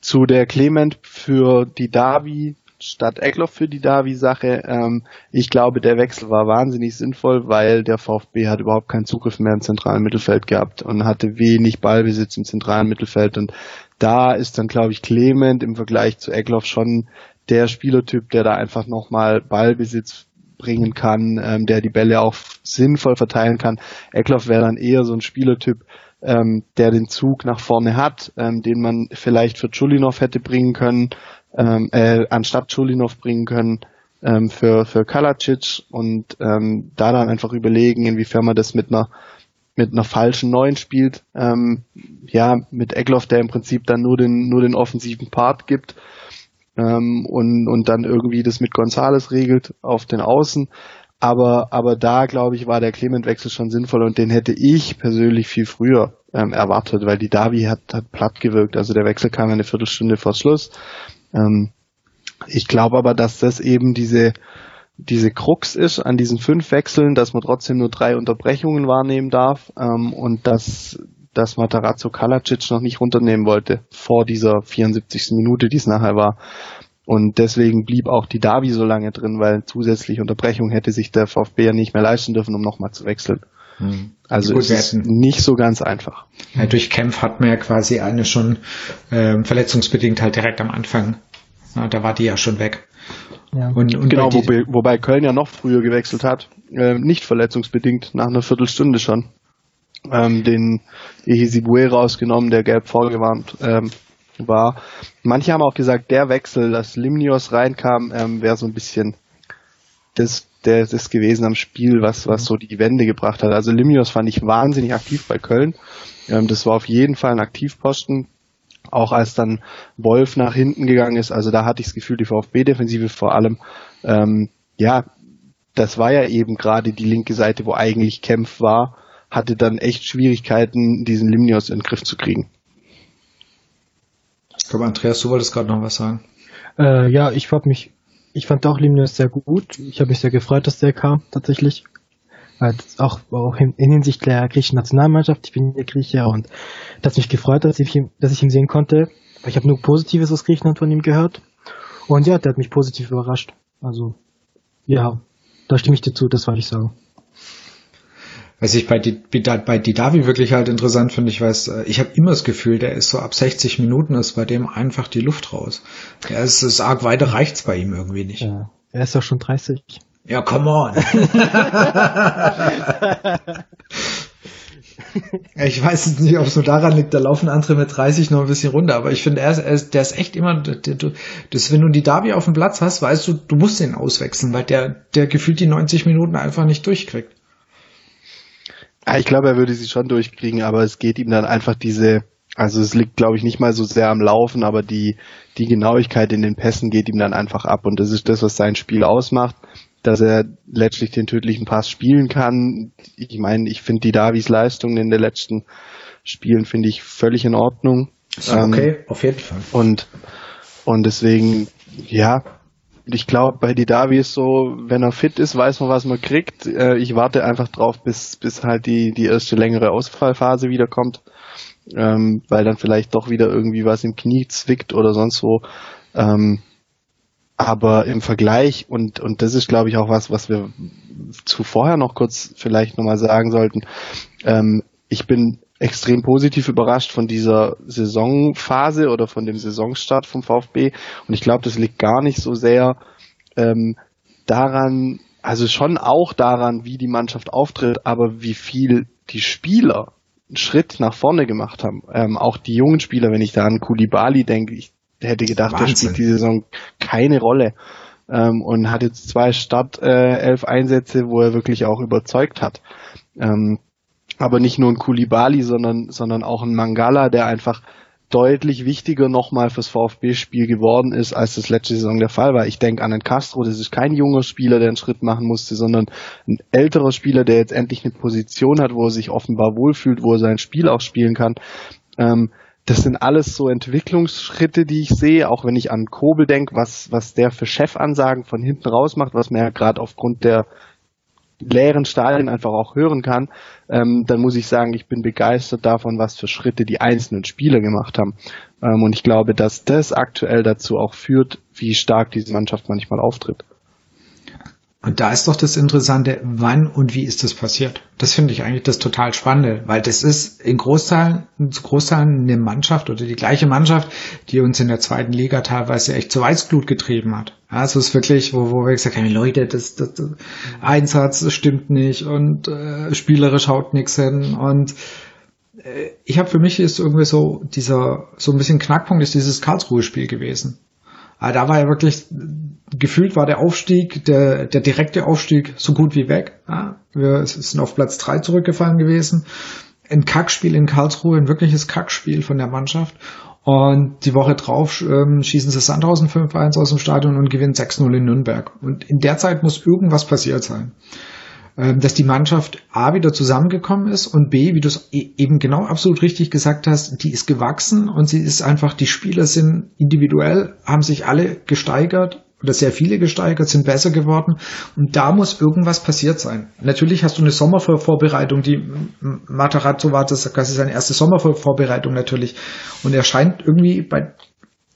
Zu der Clement für die Davi statt Eckloff für die Davi-Sache. Ähm, ich glaube, der Wechsel war wahnsinnig sinnvoll, weil der VfB hat überhaupt keinen Zugriff mehr im zentralen Mittelfeld gehabt und hatte wenig Ballbesitz im zentralen Mittelfeld. Und da ist dann, glaube ich, Clement im Vergleich zu Eckloff schon der Spielertyp, der da einfach nochmal Ballbesitz bringen kann, ähm, der die Bälle auch sinnvoll verteilen kann. Eckloff wäre dann eher so ein Spielertyp, ähm, der den Zug nach vorne hat, ähm, den man vielleicht für Chulinov hätte bringen können, ähm, äh, anstatt Chulinov bringen können ähm, für, für Kalacic und ähm, da dann einfach überlegen, inwiefern man das mit einer mit einer falschen Neuen spielt. Ähm, ja, mit Egloff, der im Prinzip dann nur den, nur den offensiven Part gibt ähm, und, und dann irgendwie das mit Gonzales regelt auf den Außen. Aber, aber da, glaube ich, war der Clement-Wechsel schon sinnvoll und den hätte ich persönlich viel früher ähm, erwartet, weil die Davi hat, hat platt gewirkt. Also der Wechsel kam eine Viertelstunde vor Schluss. Ähm, ich glaube aber, dass das eben diese, diese Krux ist an diesen fünf Wechseln, dass man trotzdem nur drei Unterbrechungen wahrnehmen darf ähm, und dass, dass Matarazzo Kalacic noch nicht runternehmen wollte vor dieser 74. Minute, die es nachher war. Und deswegen blieb auch die Davi so lange drin, weil zusätzliche Unterbrechung hätte sich der VfB ja nicht mehr leisten dürfen, um nochmal zu wechseln. Hm. Also Gut, es ist nicht so ganz einfach. Ja, durch Kempf hat man ja quasi eine schon äh, verletzungsbedingt halt direkt am Anfang. Ja, da war die ja schon weg. Ja. Und, und genau, wobei, wobei Köln ja noch früher gewechselt hat, äh, nicht verletzungsbedingt, nach einer Viertelstunde schon. Ähm, den Ehesibue rausgenommen, der gelb vorgewarnt ähm, war. Manche haben auch gesagt, der Wechsel, dass Limnios reinkam, ähm, wäre so ein bisschen das, der, das gewesen am Spiel, was, was so die Wende gebracht hat. Also Limnios fand ich wahnsinnig aktiv bei Köln. Ähm, das war auf jeden Fall ein Aktivposten. Auch als dann Wolf nach hinten gegangen ist, also da hatte ich das Gefühl, die VfB-Defensive vor allem, ähm, ja, das war ja eben gerade die linke Seite, wo eigentlich Kempf war, hatte dann echt Schwierigkeiten, diesen Limnios in den Griff zu kriegen. Ich glaube, Andreas, du wolltest gerade noch was sagen. Äh, ja, ich fand mich, ich fand auch Limnios sehr gut. Ich habe mich sehr gefreut, dass der kam, tatsächlich. auch, auch in, in Hinsicht der griechischen Nationalmannschaft. Ich bin ja Grieche und das mich gefreut, dass ich, dass ich ihn sehen konnte. Ich habe nur Positives aus Griechenland von ihm gehört. Und ja, der hat mich positiv überrascht. Also, ja, da stimme ich dir zu, das wollte ich sagen. Was ich bei, die, bei Didavi wirklich halt interessant finde, ich weiß, äh, ich habe immer das Gefühl, der ist so ab 60 Minuten ist bei dem einfach die Luft raus. Er ist, ist arg weiter reicht's bei ihm irgendwie nicht. Ja, er ist doch schon 30. Ja, come on. ich weiß jetzt nicht, ob es nur daran liegt, da laufen andere mit 30 noch ein bisschen runter, aber ich finde, er ist, er ist, der ist echt immer, der, du, das, wenn du die Davi auf dem Platz hast, weißt du, du musst den auswechseln, weil der, der gefühlt die 90 Minuten einfach nicht durchkriegt. Ja, ich glaube, er würde sie schon durchkriegen, aber es geht ihm dann einfach diese, also es liegt, glaube ich, nicht mal so sehr am Laufen, aber die, die Genauigkeit in den Pässen geht ihm dann einfach ab und das ist das, was sein Spiel ausmacht, dass er letztlich den tödlichen Pass spielen kann. Ich meine, ich finde die Davis Leistungen in den letzten Spielen finde ich völlig in Ordnung. Ist okay, ähm, auf jeden Fall. Und, und deswegen, ja, ich glaube, bei Didavi ist so, wenn er fit ist, weiß man, was man kriegt. Äh, ich warte einfach drauf, bis, bis halt die, die erste längere Ausfallphase wiederkommt, ähm, weil dann vielleicht doch wieder irgendwie was im Knie zwickt oder sonst wo. Ähm, aber im Vergleich, und, und das ist, glaube ich, auch was, was wir zuvorher noch kurz vielleicht nochmal sagen sollten, ähm, ich bin extrem positiv überrascht von dieser Saisonphase oder von dem Saisonstart vom VfB. Und ich glaube, das liegt gar nicht so sehr ähm, daran, also schon auch daran, wie die Mannschaft auftritt, aber wie viel die Spieler einen Schritt nach vorne gemacht haben. Ähm, auch die jungen Spieler, wenn ich da an Kulibali denke, ich hätte gedacht, Wahnsinn. der spielt die Saison keine Rolle. Ähm, und hat jetzt zwei Start äh, elf Einsätze, wo er wirklich auch überzeugt hat. Ähm, aber nicht nur ein Kulibali, sondern, sondern auch ein Mangala, der einfach deutlich wichtiger nochmal fürs VfB-Spiel geworden ist, als das letzte Saison der Fall war. Ich denke an einen Castro, das ist kein junger Spieler, der einen Schritt machen musste, sondern ein älterer Spieler, der jetzt endlich eine Position hat, wo er sich offenbar wohlfühlt, wo er sein Spiel auch spielen kann. Ähm, das sind alles so Entwicklungsschritte, die ich sehe, auch wenn ich an Kobel denke, was, was der für Chefansagen von hinten raus macht, was man ja gerade aufgrund der leeren Stadien einfach auch hören kann, ähm, dann muss ich sagen, ich bin begeistert davon, was für Schritte die einzelnen Spieler gemacht haben. Ähm, und ich glaube, dass das aktuell dazu auch führt, wie stark diese Mannschaft manchmal auftritt. Und da ist doch das Interessante, wann und wie ist das passiert? Das finde ich eigentlich das total Spannende, weil das ist in Großteilen, zu Großteilen eine Mannschaft oder die gleiche Mannschaft, die uns in der zweiten Liga teilweise echt zu Weißblut getrieben hat. Ja, es ist wirklich, wo, wo wir gesagt haben, Leute, das, das, das Einsatz stimmt nicht und äh, spielerisch haut nichts hin und äh, ich habe für mich ist irgendwie so dieser so ein bisschen Knackpunkt ist dieses Karlsruhe-Spiel gewesen. Aber da war ja wirklich, gefühlt war der Aufstieg, der, der direkte Aufstieg so gut wie weg. Ja, wir sind auf Platz drei zurückgefallen gewesen. Ein Kackspiel in Karlsruhe, ein wirkliches Kackspiel von der Mannschaft. Und die Woche drauf ähm, schießen sie Sandhausen 5-1 aus dem Stadion und gewinnen 6-0 in Nürnberg. Und in der Zeit muss irgendwas passiert sein. Ähm, dass die Mannschaft A wieder zusammengekommen ist und B, wie du es eben genau absolut richtig gesagt hast, die ist gewachsen und sie ist einfach, die Spieler sind individuell, haben sich alle gesteigert oder sehr viele gesteigert, sind besser geworden und da muss irgendwas passiert sein. Natürlich hast du eine Sommervorbereitung, die Matarazzo war das quasi seine erste Sommervorbereitung natürlich und er scheint irgendwie bei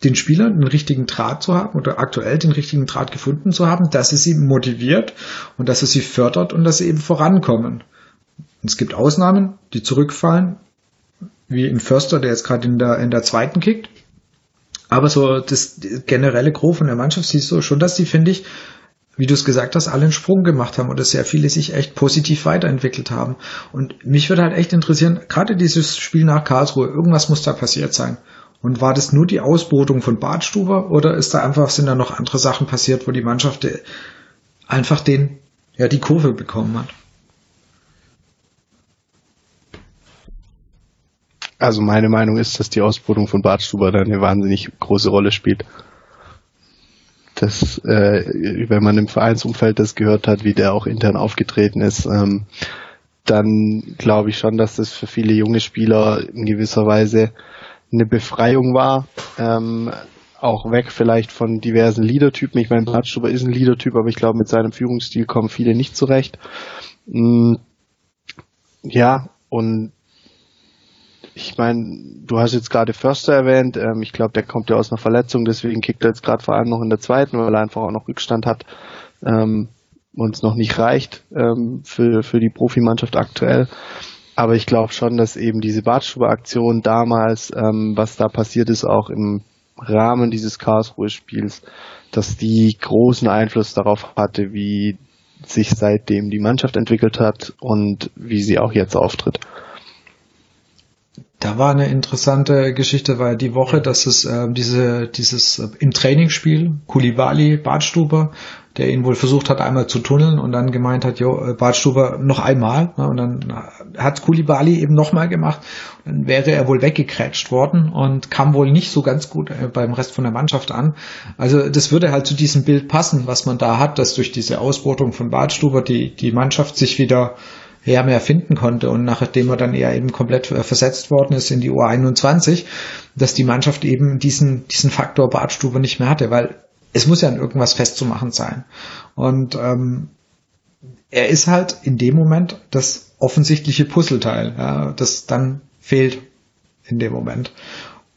den Spielern den richtigen Draht zu haben oder aktuell den richtigen Draht gefunden zu haben, dass es sie motiviert und dass es sie fördert und dass sie eben vorankommen. Es gibt Ausnahmen, die zurückfallen, wie in Förster, der jetzt gerade in der, in der zweiten kickt. Aber so das generelle Gros von der Mannschaft siehst du schon, dass die, finde ich, wie du es gesagt hast, alle einen Sprung gemacht haben oder sehr viele sich echt positiv weiterentwickelt haben. Und mich würde halt echt interessieren, gerade dieses Spiel nach Karlsruhe, irgendwas muss da passiert sein. Und war das nur die Ausbotung von Badstuber oder ist da einfach, sind da noch andere Sachen passiert, wo die Mannschaft einfach den, ja, die Kurve bekommen hat? Also meine Meinung ist, dass die Ausbotung von Bartstuber da eine wahnsinnig große Rolle spielt. Das, äh, wenn man im Vereinsumfeld das gehört hat, wie der auch intern aufgetreten ist, ähm, dann glaube ich schon, dass das für viele junge Spieler in gewisser Weise eine Befreiung war. Ähm, auch weg vielleicht von diversen Leadertypen. Ich meine, Bartstuber ist ein Leadertyp, aber ich glaube, mit seinem Führungsstil kommen viele nicht zurecht. Mm, ja, und ich meine, du hast jetzt gerade Förster erwähnt. Ähm, ich glaube, der kommt ja aus einer Verletzung, deswegen kickt er jetzt gerade vor allem noch in der zweiten, weil er einfach auch noch Rückstand hat ähm, und es noch nicht reicht ähm, für, für die Profimannschaft aktuell. Aber ich glaube schon, dass eben diese Bartschuber-Aktion damals, ähm, was da passiert ist, auch im Rahmen dieses Karlsruhe-Spiels, dass die großen Einfluss darauf hatte, wie sich seitdem die Mannschaft entwickelt hat und wie sie auch jetzt auftritt. Da war eine interessante Geschichte, weil die Woche, dass es äh, diese, dieses äh, im Trainingsspiel, Kulibali, Badstuber, der ihn wohl versucht hat, einmal zu tunneln und dann gemeint hat, jo, äh, Badstuber noch einmal. Ne, und dann hat Kulibali eben nochmal gemacht. Dann wäre er wohl weggekrätscht worden und kam wohl nicht so ganz gut äh, beim Rest von der Mannschaft an. Also das würde halt zu diesem Bild passen, was man da hat, dass durch diese Ausbotung von Badstuber die, die Mannschaft sich wieder ja mehr finden konnte und nachdem er dann eher eben komplett äh, versetzt worden ist in die U21, dass die Mannschaft eben diesen, diesen Faktor Bartstube nicht mehr hatte, weil es muss ja an irgendwas festzumachen sein. Und ähm, er ist halt in dem Moment das offensichtliche Puzzleteil, ja, das dann fehlt in dem Moment.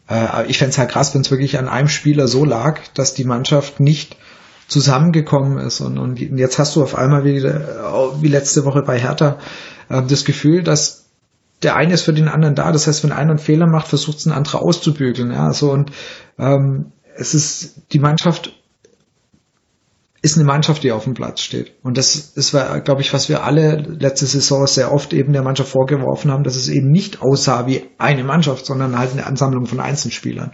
Äh, ich fände es halt krass, wenn es wirklich an einem Spieler so lag, dass die Mannschaft nicht zusammengekommen ist. Und, und jetzt hast du auf einmal wie, wie letzte Woche bei Hertha äh, das Gefühl, dass der eine ist für den anderen da. Das heißt, wenn einer einen Fehler macht, versucht es ein anderer auszubügeln. Ja, so und ähm, es ist die Mannschaft ist eine Mannschaft, die auf dem Platz steht. Und das ist, glaube ich, was wir alle letzte Saison sehr oft eben der Mannschaft vorgeworfen haben, dass es eben nicht aussah wie eine Mannschaft, sondern halt eine Ansammlung von Einzelspielern.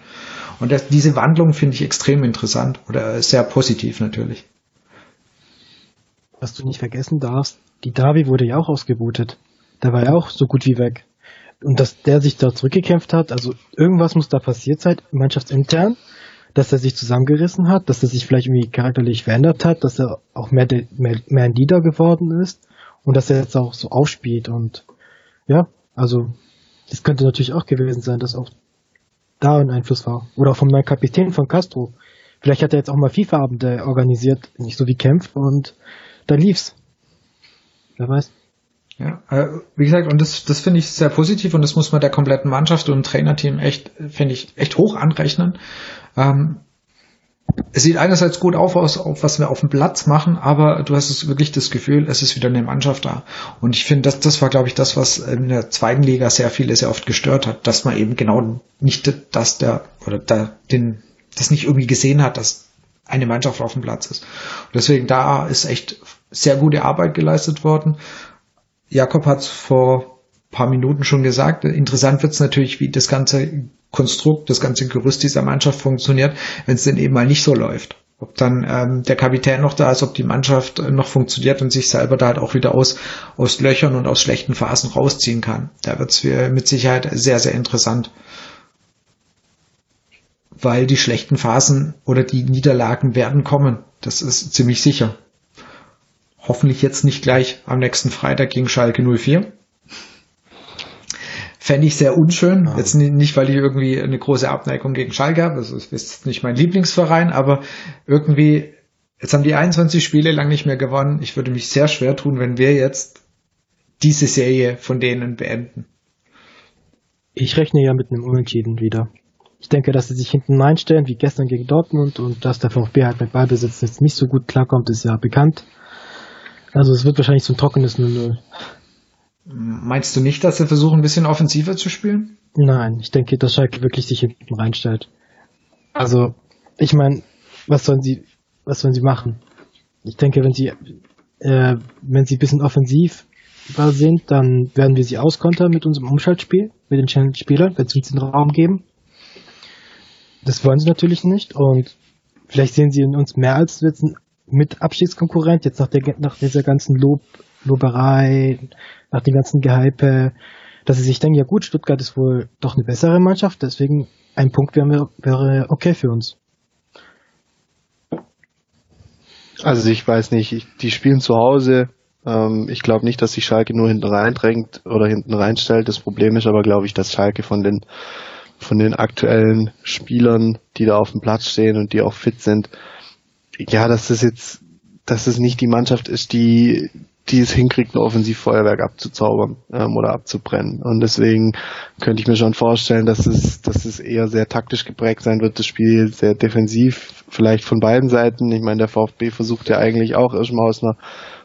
Und das, diese Wandlung finde ich extrem interessant oder sehr positiv natürlich. Was du nicht vergessen darfst, die Davi wurde ja auch ausgebootet. Der war ja auch so gut wie weg. Und dass der sich da zurückgekämpft hat, also irgendwas muss da passiert sein, mannschaftsintern, dass er sich zusammengerissen hat, dass er sich vielleicht irgendwie charakterlich verändert hat, dass er auch mehr, mehr, mehr ein Leader geworden ist und dass er jetzt auch so aufspielt und ja, also das könnte natürlich auch gewesen sein, dass auch da ein Einfluss war. Oder vom neuen Kapitän von Castro. Vielleicht hat er jetzt auch mal FIFA-Abende organisiert, nicht so wie Kempf, und da lief's. Wer weiß. Ja, äh, wie gesagt, und das, das finde ich sehr positiv und das muss man der kompletten Mannschaft und Trainerteam echt, finde ich, echt hoch anrechnen. Ähm, es sieht einerseits gut auf, aus, auf was wir auf dem Platz machen, aber du hast es wirklich das Gefühl, es ist wieder eine Mannschaft da. Und ich finde, das, das war, glaube ich, das, was in der zweiten Liga sehr viele sehr oft gestört hat, dass man eben genau nicht dass der oder da den das nicht irgendwie gesehen hat, dass eine Mannschaft auf dem Platz ist. Und deswegen da ist echt sehr gute Arbeit geleistet worden. Jakob hat es vor paar Minuten schon gesagt. Interessant wird es natürlich, wie das ganze Konstrukt, das ganze Gerüst dieser Mannschaft funktioniert, wenn es denn eben mal nicht so läuft. Ob dann ähm, der Kapitän noch da ist, ob die Mannschaft noch funktioniert und sich selber da halt auch wieder aus, aus Löchern und aus schlechten Phasen rausziehen kann. Da wird es mit Sicherheit sehr, sehr interessant. Weil die schlechten Phasen oder die Niederlagen werden kommen. Das ist ziemlich sicher. Hoffentlich jetzt nicht gleich am nächsten Freitag gegen Schalke 04 Fände ich sehr unschön. Ja. Jetzt nicht, weil ich irgendwie eine große Abneigung gegen Schalke habe. Es ist nicht mein Lieblingsverein, aber irgendwie, jetzt haben die 21 Spiele lang nicht mehr gewonnen. Ich würde mich sehr schwer tun, wenn wir jetzt diese Serie von denen beenden. Ich rechne ja mit einem Unentschieden wieder. Ich denke, dass sie sich hinten einstellen, wie gestern gegen Dortmund, und dass der VfB halt mit Ballbesitz jetzt nicht so gut klarkommt, ist ja bekannt. Also es wird wahrscheinlich so ein trockenes 0-0. Meinst du nicht, dass sie versuchen, ein bisschen offensiver zu spielen? Nein, ich denke, dass Schalke wirklich sich hinten reinstellt. Also, ich meine, was sollen sie, was sollen sie machen? Ich denke, wenn sie, äh, wenn sie ein bisschen offensiv sind, dann werden wir sie auskontern mit unserem Umschaltspiel, mit den Challenge-Spielern, wenn sie uns den Raum geben. Das wollen sie natürlich nicht und vielleicht sehen sie in uns mehr als jetzt mit Abstiegskonkurrent, jetzt nach, der, nach dieser ganzen Lob, Loberei, nach dem ganzen Gehype, dass sie sich denken, ja gut, Stuttgart ist wohl doch eine bessere Mannschaft, deswegen ein Punkt wäre, wäre okay für uns. Also ich weiß nicht, die spielen zu Hause. Ähm, ich glaube nicht, dass sich Schalke nur hinten reindrängt oder hinten reinstellt. Das Problem ist aber, glaube ich, dass Schalke von den von den aktuellen Spielern, die da auf dem Platz stehen und die auch fit sind, ja, dass das jetzt, dass es nicht die Mannschaft ist, die die es hinkriegt, ein Offensivfeuerwerk abzuzaubern ähm, oder abzubrennen. Und deswegen könnte ich mir schon vorstellen, dass es, dass es eher sehr taktisch geprägt sein wird, das Spiel sehr defensiv, vielleicht von beiden Seiten. Ich meine, der VfB versucht ja eigentlich auch erstmal aus einer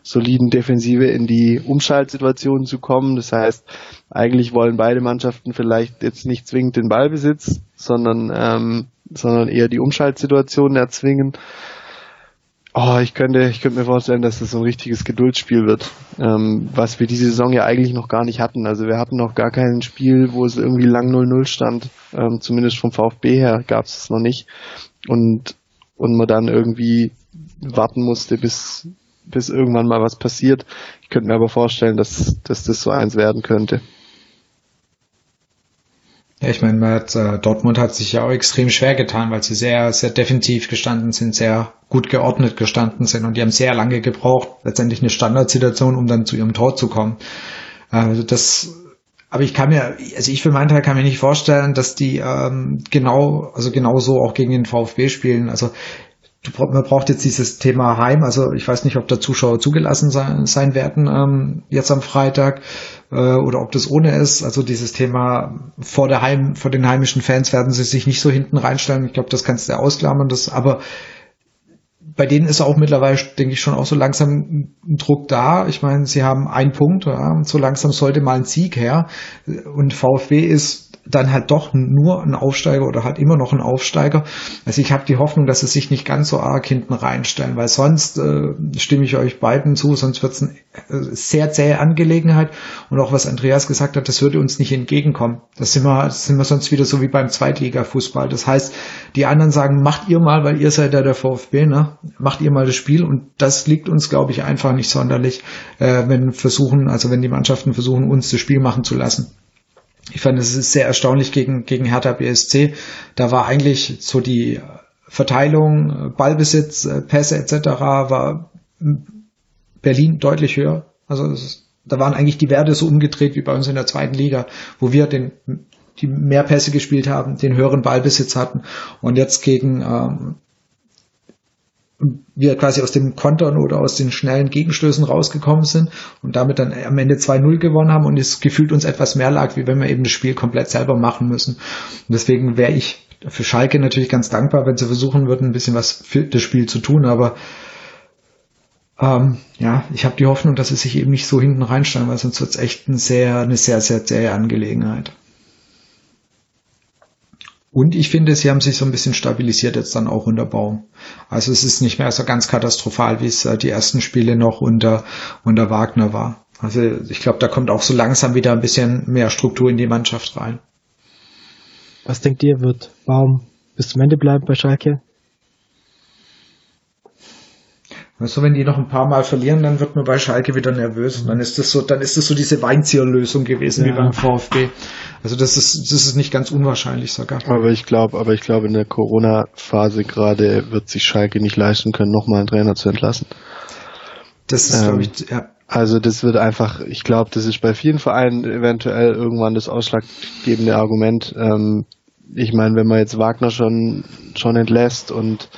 soliden Defensive in die Umschaltsituation zu kommen. Das heißt, eigentlich wollen beide Mannschaften vielleicht jetzt nicht zwingend den Ballbesitz, sondern, ähm, sondern eher die Umschaltsituation erzwingen. Oh, ich könnte, ich könnte mir vorstellen, dass das so ein richtiges Geduldsspiel wird, ähm, was wir diese Saison ja eigentlich noch gar nicht hatten. Also wir hatten noch gar kein Spiel, wo es irgendwie lang 0-0 stand. Ähm, zumindest vom VfB her gab es es noch nicht. Und, und man dann irgendwie warten musste, bis, bis irgendwann mal was passiert. Ich könnte mir aber vorstellen, dass, dass das so eins werden könnte. Ja, ich meine, hat, äh, Dortmund hat sich ja auch extrem schwer getan, weil sie sehr, sehr defensiv gestanden sind, sehr gut geordnet gestanden sind und die haben sehr lange gebraucht, letztendlich eine Standardsituation, um dann zu ihrem Tor zu kommen. Also das, aber ich kann mir, also ich für meinen Teil kann mir nicht vorstellen, dass die ähm, genau, also genauso auch gegen den VfB spielen. Also man braucht jetzt dieses Thema Heim, also ich weiß nicht, ob da Zuschauer zugelassen sein, sein werden ähm, jetzt am Freitag äh, oder ob das ohne ist. Also dieses Thema vor der Heim, vor den heimischen Fans werden sie sich nicht so hinten reinstellen. Ich glaube, das kannst du ausklammern. Das, aber bei denen ist auch mittlerweile, denke ich, schon auch so langsam ein Druck da. Ich meine, sie haben einen Punkt, ja, so langsam sollte mal ein Sieg her. Und VfB ist dann halt doch nur ein Aufsteiger oder halt immer noch ein Aufsteiger. Also ich habe die Hoffnung, dass sie sich nicht ganz so arg hinten reinstellen, weil sonst äh, stimme ich euch beiden zu, sonst wird es eine äh, sehr zähe Angelegenheit. Und auch was Andreas gesagt hat, das würde uns nicht entgegenkommen. Das sind wir, das sind wir sonst wieder so wie beim Zweitliga-Fußball. Das heißt, die anderen sagen, macht ihr mal, weil ihr seid ja der VfB, ne? Macht ihr mal das Spiel und das liegt uns, glaube ich, einfach nicht sonderlich, äh, wenn versuchen, also wenn die Mannschaften versuchen, uns das Spiel machen zu lassen. Ich fand es ist sehr erstaunlich gegen, gegen Hertha BSC. Da war eigentlich so die Verteilung, Ballbesitz, Pässe etc. war Berlin deutlich höher. Also da waren eigentlich die Werte so umgedreht wie bei uns in der zweiten Liga, wo wir den die mehr Pässe gespielt haben, den höheren Ballbesitz hatten und jetzt gegen ähm, wir quasi aus dem Kontern oder aus den schnellen Gegenstößen rausgekommen sind und damit dann am Ende 2-0 gewonnen haben und es gefühlt uns etwas mehr lag, wie wenn wir eben das Spiel komplett selber machen müssen. Und deswegen wäre ich für Schalke natürlich ganz dankbar, wenn sie versuchen würden, ein bisschen was für das Spiel zu tun, aber ähm, ja, ich habe die Hoffnung, dass sie sich eben nicht so hinten reinstellen, weil sonst wird es echt ein sehr, eine sehr, sehr zähe Angelegenheit. Und ich finde, sie haben sich so ein bisschen stabilisiert jetzt dann auch unter Baum. Also es ist nicht mehr so ganz katastrophal, wie es äh, die ersten Spiele noch unter, unter Wagner war. Also ich glaube, da kommt auch so langsam wieder ein bisschen mehr Struktur in die Mannschaft rein. Was denkt ihr, wird Baum bis zum Ende bleiben bei Schalke? Weißt du, wenn die noch ein paar Mal verlieren, dann wird man bei Schalke wieder nervös. Und dann ist das so, dann ist das so diese Weinzierlösung gewesen ja. wie beim VfB. Also das ist, das ist nicht ganz unwahrscheinlich sogar. Aber ich glaube, aber ich glaube, in der Corona-Phase gerade wird sich Schalke nicht leisten können, nochmal einen Trainer zu entlassen. Das ist, ähm, glaube ich, ja. Also das wird einfach, ich glaube, das ist bei vielen Vereinen eventuell irgendwann das ausschlaggebende Argument. Ähm, ich meine, wenn man jetzt Wagner schon schon entlässt und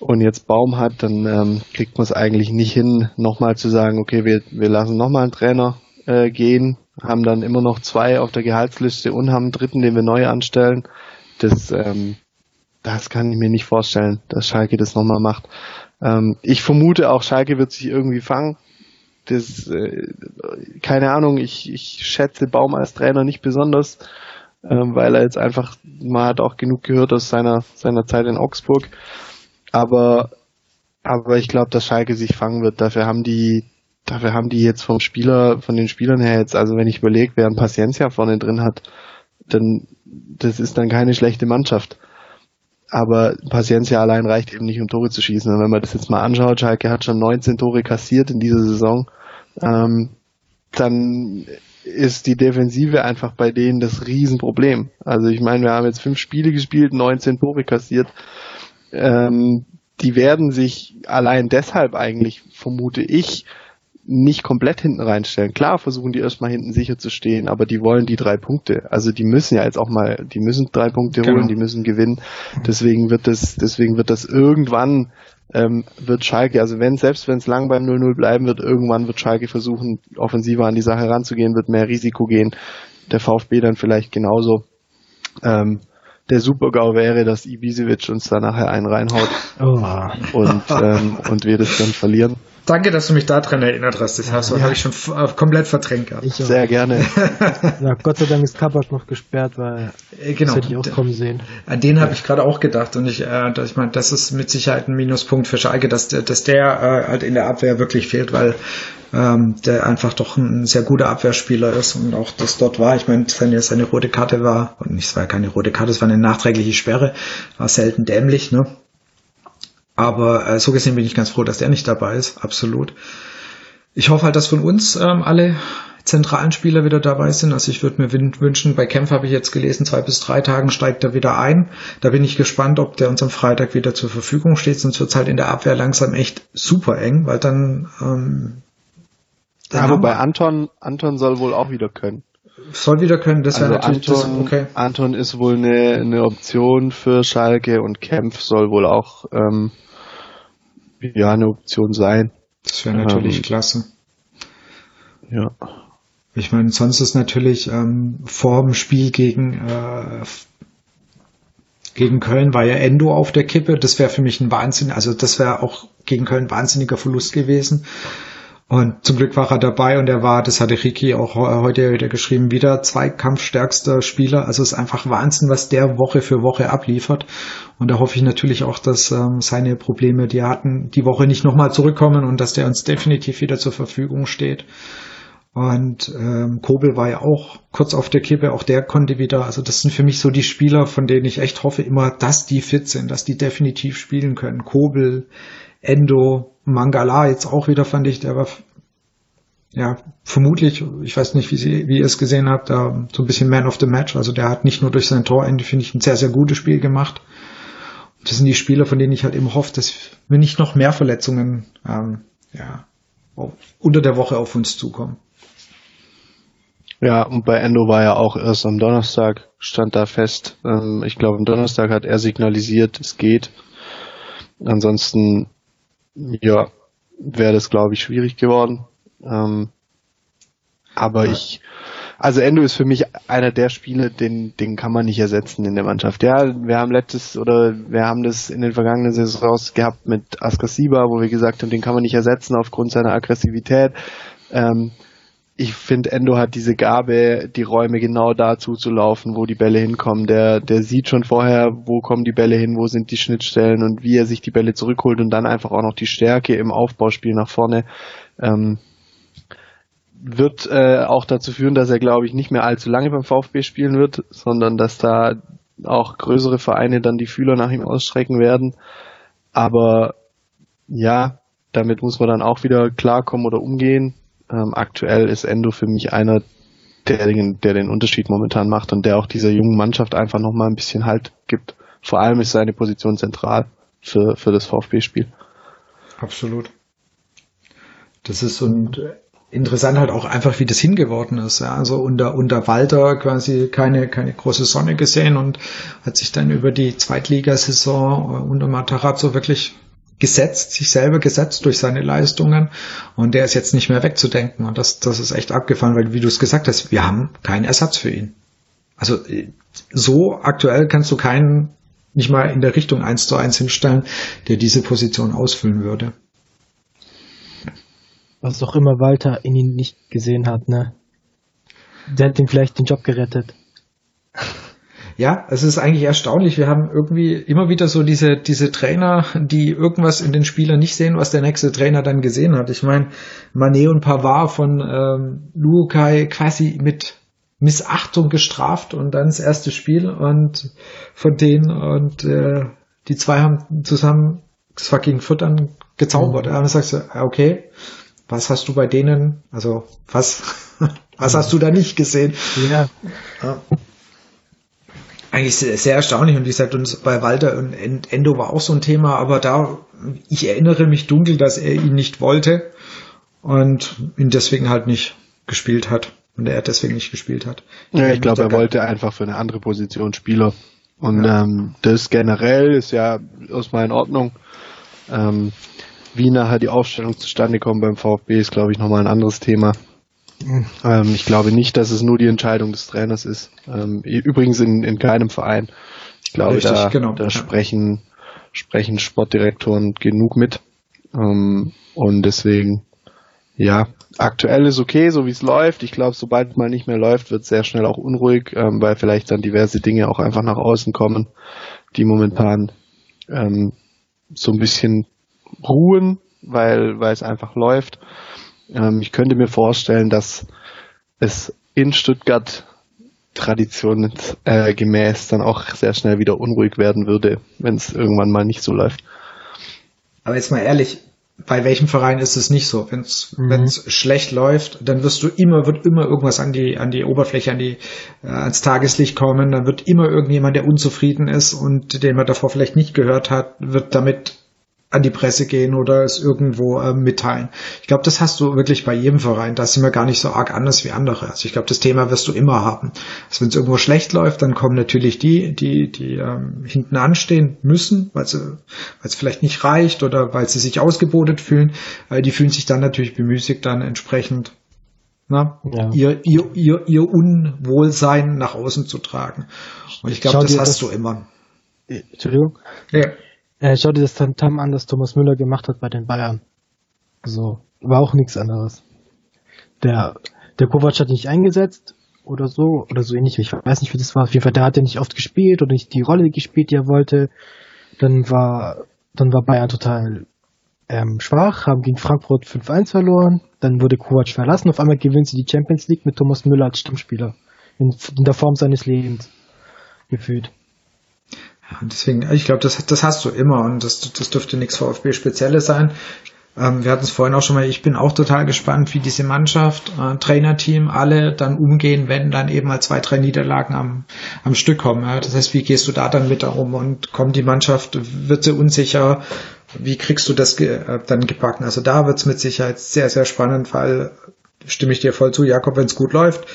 und jetzt Baum hat, dann ähm, kriegt man es eigentlich nicht hin, nochmal zu sagen, okay, wir, wir lassen nochmal einen Trainer äh, gehen, haben dann immer noch zwei auf der Gehaltsliste und haben einen dritten, den wir neu anstellen. Das, ähm, das kann ich mir nicht vorstellen, dass Schalke das nochmal macht. Ähm, ich vermute auch, Schalke wird sich irgendwie fangen. das, äh, keine Ahnung, ich, ich schätze Baum als Trainer nicht besonders, ähm, weil er jetzt einfach, man hat auch genug gehört aus seiner, seiner Zeit in Augsburg. Aber, aber ich glaube, dass Schalke sich fangen wird. Dafür haben die, dafür haben die jetzt vom Spieler, von den Spielern her jetzt, also wenn ich überlege, wer ein Paciencia vorne drin hat, dann, das ist dann keine schlechte Mannschaft. Aber Paciencia allein reicht eben nicht, um Tore zu schießen. Und wenn man das jetzt mal anschaut, Schalke hat schon 19 Tore kassiert in dieser Saison, ähm, dann ist die Defensive einfach bei denen das Riesenproblem. Also ich meine, wir haben jetzt fünf Spiele gespielt, 19 Tore kassiert. Ähm, die werden sich allein deshalb eigentlich, vermute ich, nicht komplett hinten reinstellen. Klar versuchen die erstmal hinten sicher zu stehen, aber die wollen die drei Punkte. Also die müssen ja jetzt auch mal, die müssen drei Punkte holen, genau. die müssen gewinnen. Deswegen wird das, deswegen wird das irgendwann ähm, wird Schalke, also wenn selbst wenn es lang beim 0-0 bleiben wird, irgendwann wird Schalke versuchen, offensiver an die Sache ranzugehen, wird mehr Risiko gehen. Der VfB dann vielleicht genauso. Ähm, der Super-GAU wäre, dass Ibisevic uns da nachher einen reinhaut oh. und, ähm, und wir das dann verlieren. Danke, dass du mich daran erinnert hast. Das hast, ja. habe ich schon äh, komplett verdrängt gehabt. Ich Sehr gerne. ja, Gott sei Dank ist Kabak noch gesperrt, weil äh, genau. das hätte ich auch kommen sehen. An den habe ich gerade auch gedacht und ich, äh, dass ich meine, das ist mit Sicherheit ein Minuspunkt für Schalke, dass, dass der äh, halt in der Abwehr wirklich fehlt, weil ähm, der einfach doch ein sehr guter Abwehrspieler ist und auch das dort war. Ich meine, seine, seine rote Karte war, und es war keine rote Karte, es war eine nachträgliche Sperre, war selten dämlich, ne? Aber äh, so gesehen bin ich ganz froh, dass der nicht dabei ist, absolut. Ich hoffe halt, dass von uns ähm, alle zentralen Spieler wieder dabei sind. Also ich würde mir wünschen, bei Kempf habe ich jetzt gelesen, zwei bis drei Tagen steigt er wieder ein. Da bin ich gespannt, ob der uns am Freitag wieder zur Verfügung steht. Sonst wird es halt in der Abwehr langsam echt super eng, weil dann... Ähm, dann ja, wobei Anton, Anton soll wohl auch wieder können. Soll wieder können, das wäre also natürlich Anton, das, okay. Anton ist wohl eine, eine Option für Schalke und Kempf soll wohl auch ähm, ja eine Option sein. Das wäre natürlich ähm, klasse. Ja. Ich meine, sonst ist natürlich ähm, vor dem Spiel gegen äh, gegen Köln war ja Endo auf der Kippe. Das wäre für mich ein Wahnsinn. Also das wäre auch gegen Köln ein wahnsinniger Verlust gewesen. Und zum Glück war er dabei und er war, das hatte Ricky auch heute wieder geschrieben, wieder zweikampfstärkster Spieler. Also es ist einfach Wahnsinn, was der Woche für Woche abliefert. Und da hoffe ich natürlich auch, dass ähm, seine Probleme, die er hatten, die Woche nicht nochmal zurückkommen und dass der uns definitiv wieder zur Verfügung steht. Und ähm, Kobel war ja auch kurz auf der Kippe, auch der konnte wieder, also das sind für mich so die Spieler, von denen ich echt hoffe immer, dass die fit sind, dass die definitiv spielen können. Kobel, Endo, Mangala jetzt auch wieder fand ich, der war ja vermutlich, ich weiß nicht, wie, sie, wie ihr es gesehen habt, da so ein bisschen Man of the Match. Also der hat nicht nur durch sein Torende, finde ich, ein sehr, sehr gutes Spiel gemacht. Und das sind die Spieler, von denen ich halt eben hoffe, dass wir nicht noch mehr Verletzungen ähm, ja, unter der Woche auf uns zukommen. Ja, und bei Endo war ja auch erst am Donnerstag, stand da fest. Ähm, ich glaube, am Donnerstag hat er signalisiert, es geht. Ansonsten ja, wäre das, glaube ich, schwierig geworden. Ähm, aber ja. ich, also Endo ist für mich einer der Spiele, den, den kann man nicht ersetzen in der Mannschaft. Ja, wir haben letztes oder wir haben das in den vergangenen Saisons gehabt mit Askasiba, wo wir gesagt haben, den kann man nicht ersetzen aufgrund seiner Aggressivität. Ähm, ich finde, Endo hat diese Gabe, die Räume genau da zuzulaufen, wo die Bälle hinkommen. Der, der sieht schon vorher, wo kommen die Bälle hin, wo sind die Schnittstellen und wie er sich die Bälle zurückholt und dann einfach auch noch die Stärke im Aufbauspiel nach vorne. Ähm, wird äh, auch dazu führen, dass er, glaube ich, nicht mehr allzu lange beim VfB spielen wird, sondern dass da auch größere Vereine dann die Fühler nach ihm ausstrecken werden. Aber ja, damit muss man dann auch wieder klarkommen oder umgehen. Ähm, aktuell ist Endo für mich einer, der den, der den Unterschied momentan macht und der auch dieser jungen Mannschaft einfach nochmal ein bisschen Halt gibt. Vor allem ist seine Position zentral für, für das VfB-Spiel. Absolut. Das ist und interessant halt auch einfach, wie das hingeworden ist. Ja. Also unter, unter Walter quasi keine, keine große Sonne gesehen und hat sich dann über die Zweitligasaison äh, unter Matarazzo wirklich gesetzt, sich selber gesetzt durch seine Leistungen und der ist jetzt nicht mehr wegzudenken und das, das ist echt abgefallen, weil wie du es gesagt hast, wir haben keinen Ersatz für ihn. Also so aktuell kannst du keinen nicht mal in der Richtung eins zu eins hinstellen, der diese Position ausfüllen würde. Was auch immer Walter in ihn nicht gesehen hat, ne? Der hat ihm vielleicht den Job gerettet. Ja, es ist eigentlich erstaunlich. Wir haben irgendwie immer wieder so diese, diese Trainer, die irgendwas in den Spielern nicht sehen, was der nächste Trainer dann gesehen hat. Ich meine, Manet und Pavard von ähm, Lukai quasi mit Missachtung gestraft und dann das erste Spiel und von denen und äh, die zwei haben zusammen das fucking Futtern gezaubert. Mhm. Und dann sagst du, okay, was hast du bei denen, also was, was hast du da nicht gesehen? Ja. ja eigentlich sehr, sehr, erstaunlich und wie gesagt, uns bei Walter und Endo war auch so ein Thema, aber da, ich erinnere mich dunkel, dass er ihn nicht wollte und ihn deswegen halt nicht gespielt hat und er deswegen nicht gespielt hat. Ja, ich glaube, er wollte einfach für eine andere Position Spieler und ja. ähm, das generell ist ja erstmal in Ordnung. Ähm, wie nachher die Aufstellung zustande kommt beim VfB ist, glaube ich, nochmal ein anderes Thema. Ähm, ich glaube nicht, dass es nur die Entscheidung des Trainers ist. Ähm, übrigens in, in keinem Verein. Ich glaube, Richtig, da, genau. da sprechen, sprechen Sportdirektoren genug mit. Ähm, und deswegen, ja, aktuell ist okay, so wie es läuft. Ich glaube, sobald mal nicht mehr läuft, wird es sehr schnell auch unruhig, ähm, weil vielleicht dann diverse Dinge auch einfach nach außen kommen, die momentan ähm, so ein bisschen ruhen, weil, weil es einfach läuft. Ähm, ich könnte mir vorstellen, dass es in Stuttgart Tradition äh, gemäß dann auch sehr schnell wieder unruhig werden würde, wenn es irgendwann mal nicht so läuft. Aber jetzt mal ehrlich, bei welchem Verein ist es nicht so? Wenn es mhm. schlecht läuft, dann wirst du immer, wird immer irgendwas an die, an die Oberfläche, an die, äh, ans Tageslicht kommen, dann wird immer irgendjemand, der unzufrieden ist und den man davor vielleicht nicht gehört hat, wird damit an die Presse gehen oder es irgendwo äh, mitteilen. Ich glaube, das hast du wirklich bei jedem Verein. Da sind wir gar nicht so arg anders wie andere. Also ich glaube, das Thema wirst du immer haben. Also wenn es irgendwo schlecht läuft, dann kommen natürlich die, die, die ähm, hinten anstehen müssen, weil es vielleicht nicht reicht oder weil sie sich ausgebotet fühlen. Äh, die fühlen sich dann natürlich bemüßigt, dann entsprechend na, ja. ihr, ihr, ihr, ihr Unwohlsein nach außen zu tragen. Und ich glaube, das hast das, du immer. Entschuldigung. Ja. Äh, schau dir das Tam an, das Thomas Müller gemacht hat bei den Bayern. So, war auch nichts anderes. Der, der Kovac hat nicht eingesetzt oder so, oder so ähnlich. Ich weiß nicht, wie das war. Auf jeden Fall, der hat ja nicht oft gespielt oder nicht die Rolle gespielt, die er wollte. Dann war, dann war Bayern total ähm, schwach, haben gegen Frankfurt 5-1 verloren. Dann wurde Kovac verlassen. Auf einmal gewinnt sie die Champions League mit Thomas Müller als Stammspieler. In, in der Form seines Lebens. Gefühlt. Und deswegen, ich glaube, das, das hast du immer und das, das dürfte nichts VfB-Spezielles sein. Ähm, wir hatten es vorhin auch schon mal, ich bin auch total gespannt, wie diese Mannschaft, äh, Trainerteam, alle dann umgehen, wenn dann eben mal zwei, drei Niederlagen am, am Stück kommen. Ja? Das heißt, wie gehst du da dann mit darum und kommt die Mannschaft, wird sie unsicher, wie kriegst du das ge äh, dann gebacken? Also da wird es mit Sicherheit sehr, sehr spannend, weil stimme ich dir voll zu, Jakob, wenn es gut läuft,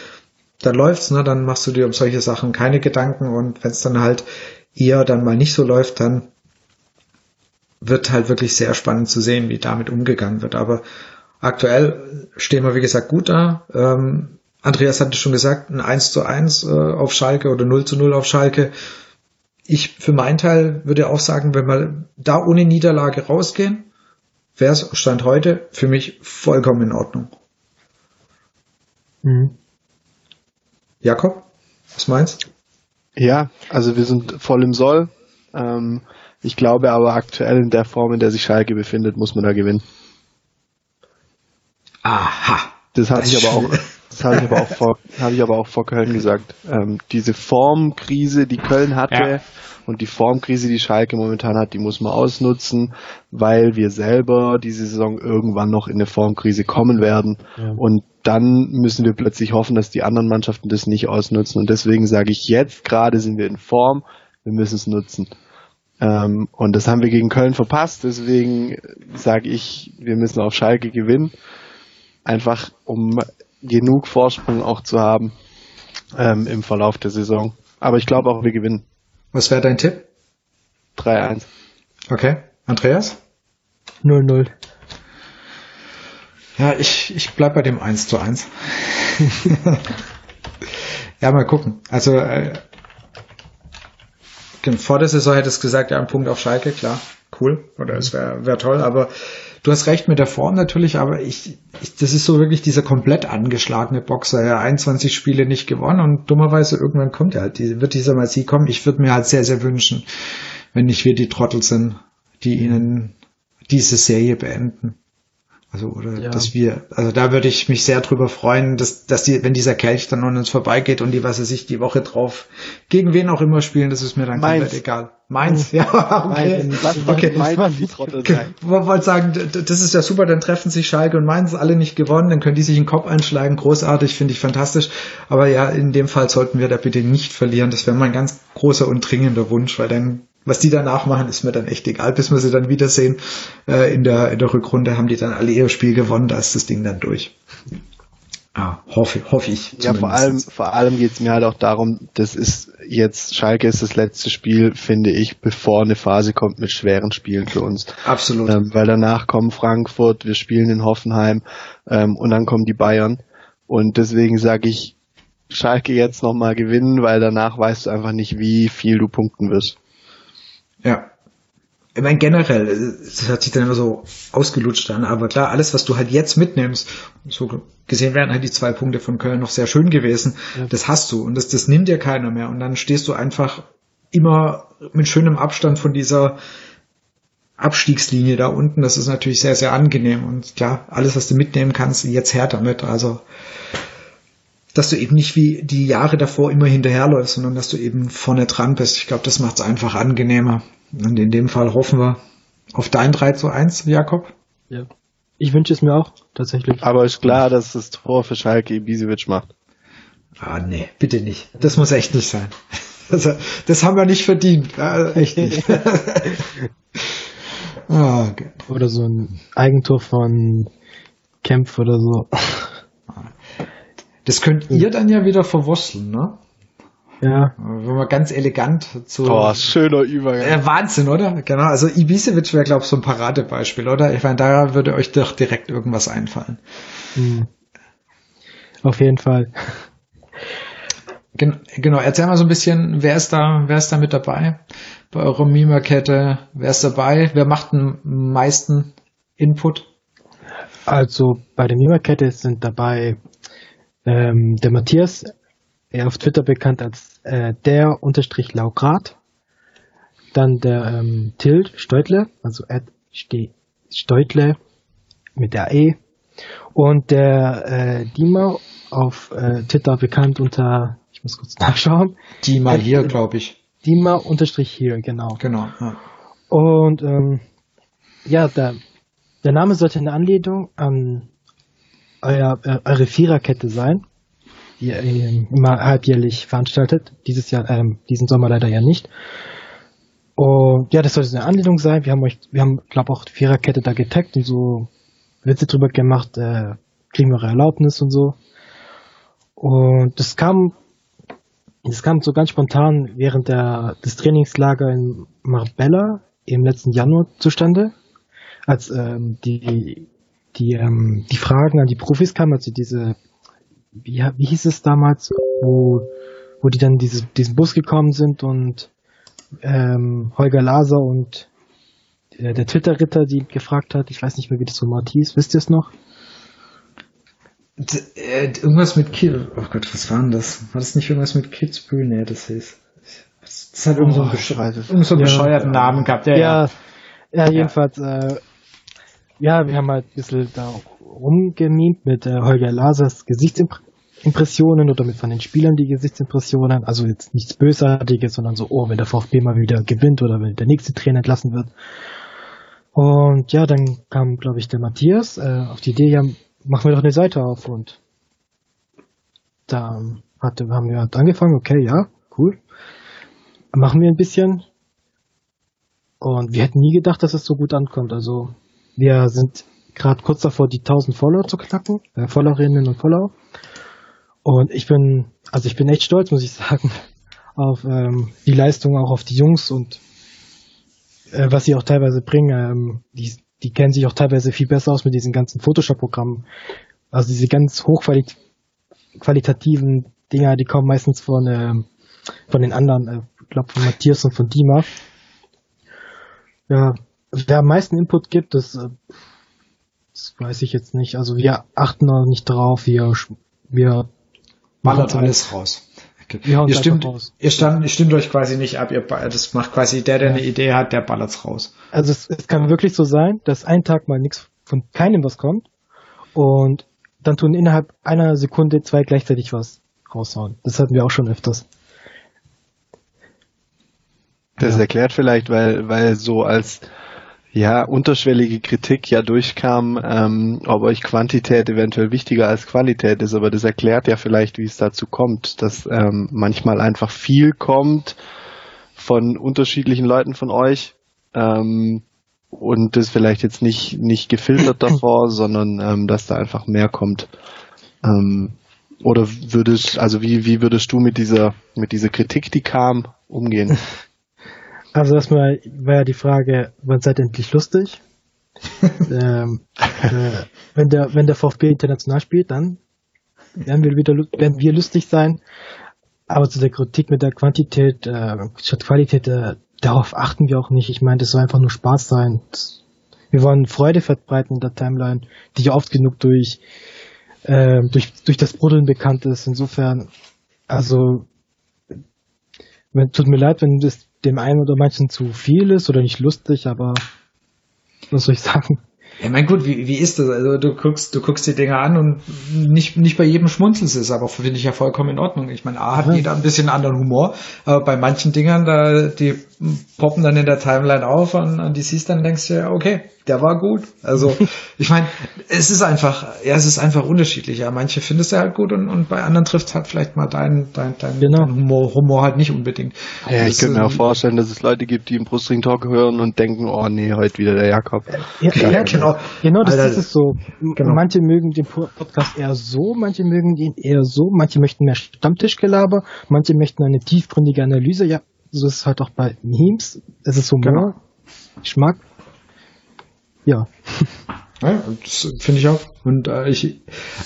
dann läuft's, ne, dann machst du dir um solche Sachen keine Gedanken und wenn es dann halt eher dann mal nicht so läuft, dann wird halt wirklich sehr spannend zu sehen, wie damit umgegangen wird. Aber aktuell stehen wir, wie gesagt, gut da. Ähm, Andreas hatte schon gesagt, ein 1 zu 1 äh, auf Schalke oder 0 zu 0 auf Schalke. Ich für meinen Teil würde auch sagen, wenn wir da ohne Niederlage rausgehen, wäre es Stand heute für mich vollkommen in Ordnung. Mhm. Jakob, was meinst? Ja, also wir sind voll im Soll. Ähm, ich glaube aber aktuell in der Form, in der sich Schalke befindet, muss man da gewinnen. Aha. Das hatte ich aber auch, das habe ich aber auch vor, habe ich aber auch vor Köln gesagt. Ähm, diese Formkrise, die Köln hatte ja. und die Formkrise, die Schalke momentan hat, die muss man ausnutzen, weil wir selber diese Saison irgendwann noch in eine Formkrise kommen werden. Ja. Und dann müssen wir plötzlich hoffen, dass die anderen Mannschaften das nicht ausnutzen. Und deswegen sage ich jetzt gerade sind wir in Form, wir müssen es nutzen. Ähm, und das haben wir gegen Köln verpasst. Deswegen sage ich, wir müssen auf Schalke gewinnen. Einfach um genug Vorsprung auch zu haben ähm, im Verlauf der Saison. Aber ich glaube auch, wir gewinnen. Was wäre dein Tipp? 3-1. Okay. Andreas? 0-0. Ja, ich, ich bleib bei dem 1 zu 1. ja, mal gucken. Also äh, vor der Saison hätte es gesagt, ja, ein Punkt auf Schalke, klar, cool. Oder es wäre wär toll, aber du hast recht mit der Form natürlich, aber ich, ich das ist so wirklich dieser komplett angeschlagene Boxer. Ja, 21 Spiele nicht gewonnen und dummerweise irgendwann kommt er halt, wird dieser mal sie kommen. Ich würde mir halt sehr, sehr wünschen, wenn nicht wir die Trottel sind, die ihnen diese Serie beenden. Also, oder ja. dass wir, also da würde ich mich sehr drüber freuen, dass, dass die, wenn dieser Kelch dann an uns vorbeigeht und die, was er sich die Woche drauf, gegen wen auch immer spielen, das ist mir dann Mainz. komplett egal. Meins, ja, okay. Mainz, okay. Mainz, die Trottel sein. Ich wollte sagen, das ist ja super, dann treffen sich Schalke und Mainz alle nicht gewonnen, dann können die sich in den Kopf einschlagen, großartig, finde ich fantastisch. Aber ja, in dem Fall sollten wir da bitte nicht verlieren. Das wäre mein ganz großer und dringender Wunsch, weil dann was die danach machen, ist mir dann echt egal, bis wir sie dann wiedersehen. Äh, in, der, in der Rückrunde haben die dann alle ihr Spiel gewonnen, da ist das Ding dann durch. Ah, hoffe, hoffe ich. Ja, vor allem, vor allem geht's mir halt auch darum, das ist jetzt, Schalke ist das letzte Spiel, finde ich, bevor eine Phase kommt mit schweren Spielen für uns. Absolut. Ähm, weil danach kommen Frankfurt, wir spielen in Hoffenheim ähm, und dann kommen die Bayern. Und deswegen sage ich, Schalke jetzt nochmal gewinnen, weil danach weißt du einfach nicht, wie viel du punkten wirst. Ja. Ich meine, generell, das hört sich dann immer so ausgelutscht an, aber klar, alles, was du halt jetzt mitnimmst, so gesehen wären halt die zwei Punkte von Köln noch sehr schön gewesen, ja. das hast du und das, das nimmt dir keiner mehr und dann stehst du einfach immer mit schönem Abstand von dieser Abstiegslinie da unten, das ist natürlich sehr, sehr angenehm und klar, alles, was du mitnehmen kannst, jetzt her damit, also dass du eben nicht wie die Jahre davor immer hinterherläufst, sondern dass du eben vorne dran bist. Ich glaube, das macht es einfach angenehmer. Und in dem Fall hoffen wir auf dein 3 zu 1, Jakob. Ja. Ich wünsche es mir auch, tatsächlich. Aber ist klar, dass das Tor für Schalke Ibisevic macht. Ah, nee, bitte nicht. Das muss echt nicht sein. Also, das haben wir nicht verdient. Ja, echt nicht. oh, okay. Oder so ein Eigentor von Kempf oder so. Das könnt ihr dann ja wieder verwursteln, ne? Ja. Wenn man ganz elegant zu. Oh, schöner Übergang. Äh, Wahnsinn, oder? Genau. Also Ibisevic wäre, glaube ich, so ein Paradebeispiel, oder? Ich meine, da würde euch doch direkt irgendwas einfallen. Mhm. Auf jeden Fall. Gen genau, erzähl mal so ein bisschen, wer ist da, wer ist da mit dabei bei eurer Mima-Kette? Wer ist dabei? Wer macht den meisten Input? Also bei der Mima-Kette sind dabei ähm, der Matthias, auf Twitter bekannt als äh, der unterstrich Laugrat. Dann der ähm, Tilt Steutle, also Ed Steutle mit der E. Und der äh, Dima auf äh, Twitter bekannt unter, ich muss kurz nachschauen. Dima hier, glaube ich. Dima unterstrich hier, genau. Genau. Ja. Und ähm, ja, der, der Name sollte eine Anlehnung an euer, äh, eure Viererkette sein die ihr immer halbjährlich veranstaltet. Dieses Jahr, ähm, diesen Sommer leider ja nicht. Und ja, das sollte eine Anlehnung sein. Wir haben euch, wir haben, glaube auch Viererkette da getaggt und so Witze drüber gemacht, äh, kriegen wir eure Erlaubnis und so. Und das kam, das kam so ganz spontan während der, des Trainingslager in Marbella im letzten Januar zustande, als ähm, die, die, ähm, die Fragen an die Profis kamen, also diese wie, wie hieß es damals, wo, wo die dann diese, diesen Bus gekommen sind und ähm, Holger Laser und äh, der Twitter-Ritter, die gefragt hat, ich weiß nicht mehr, wie das so hieß, wisst ihr es noch? D äh, irgendwas mit Kids, oh Gott, was war denn das? War das nicht irgendwas mit Kidsbury? Nee, das hieß. Das hat irgend so einen, besch irgend so einen ja, bescheuerten Namen gehabt. Ja, ja, ja, ja jedenfalls, äh, ja, wir haben halt ein bisschen da rumgemimt mit äh, Holger Lasers Gesichtsimpressionen oder mit von den Spielern die Gesichtsimpressionen. Also jetzt nichts Bösartiges, sondern so, oh, wenn der VfB mal wieder gewinnt oder wenn der nächste Trainer entlassen wird. Und ja, dann kam, glaube ich, der Matthias äh, auf die Idee, ja, machen wir doch eine Seite auf und da hatte, haben wir halt angefangen, okay, ja, cool. Machen wir ein bisschen. Und wir hätten nie gedacht, dass es so gut ankommt. Also wir sind gerade kurz davor, die 1000 Follower zu knacken, äh, Followerinnen und Follower. Und ich bin, also ich bin echt stolz, muss ich sagen, auf ähm, die Leistung, auch auf die Jungs und äh, was sie auch teilweise bringen. Ähm, die, die kennen sich auch teilweise viel besser aus mit diesen ganzen Photoshop-Programmen. Also diese ganz hochqualitativen Dinger, die kommen meistens von, äh, von den anderen, äh, ich glaube von Matthias und von Dima. Ja, wer am meisten Input gibt, das äh, Das weiß ich jetzt nicht. Also wir achten auch nicht drauf. Wir, wir ballert alles raus. Okay. Ihr, stimmt, raus. ihr, stand, ihr stimmt euch quasi nicht ab. Ihr, das macht quasi der, der ja. eine Idee hat, der ballert's raus. Also es, es kann wirklich so sein, dass ein Tag mal nichts von keinem was kommt und dann tun innerhalb einer Sekunde zwei gleichzeitig was raushauen. Das hatten wir auch schon öfters. Das ja. erklärt vielleicht, weil, weil so als ja, unterschwellige Kritik ja durchkam, ähm, ob euch Quantität eventuell wichtiger als Qualität ist, aber das erklärt ja vielleicht, wie es dazu kommt, dass ähm, manchmal einfach viel kommt von unterschiedlichen Leuten von euch ähm, und das vielleicht jetzt nicht nicht gefiltert davor, sondern ähm, dass da einfach mehr kommt. Ähm, oder würdest, also wie wie würdest du mit dieser mit dieser Kritik, die kam, umgehen? Also erstmal war ja die Frage, wann seid ihr endlich lustig? ähm, äh, wenn der wenn der VfB international spielt, dann werden wir wieder werden wir lustig sein. Aber zu der Kritik mit der Quantität äh, statt Qualität, äh, darauf achten wir auch nicht. Ich meine, das soll einfach nur Spaß sein. Wir wollen Freude verbreiten in der Timeline, die ja oft genug durch äh, durch durch das Bruddeln bekannt ist. Insofern, also tut mir leid, wenn das dem einen oder manchen zu viel ist oder nicht lustig, aber was soll ich sagen? Ja, mein gut, wie, wie ist das? Also du guckst, du guckst die Dinger an und nicht, nicht bei jedem schmunzelst es, aber finde ich ja vollkommen in Ordnung. Ich meine, A hat jeder ein bisschen anderen Humor, aber bei manchen Dingern, da, die poppen dann in der Timeline auf und, und die siehst dann denkst du ja, okay, der war gut. Also ich meine, es ist einfach, ja, es ist einfach unterschiedlich. Ja, manche findest du halt gut und, und bei anderen trifft halt vielleicht mal dein, dein, dein, genau. dein Humor, Humor halt nicht unbedingt. Ja, ich könnte mir auch vorstellen, dass es Leute gibt, die im Brustring Talk hören und denken, oh nee, heute wieder der Jakob. Ja, ja, ja genau. Genau, das Alter, ist es so. Genau. Manche mögen den Podcast eher so, manche mögen ihn eher so, manche möchten mehr Stammtischgelaber, manche möchten eine tiefgründige Analyse. Ja, so ist es halt auch bei Memes. Es ist Humor, genau. Geschmack ja. Ja, das finde ich auch. Und äh, ich,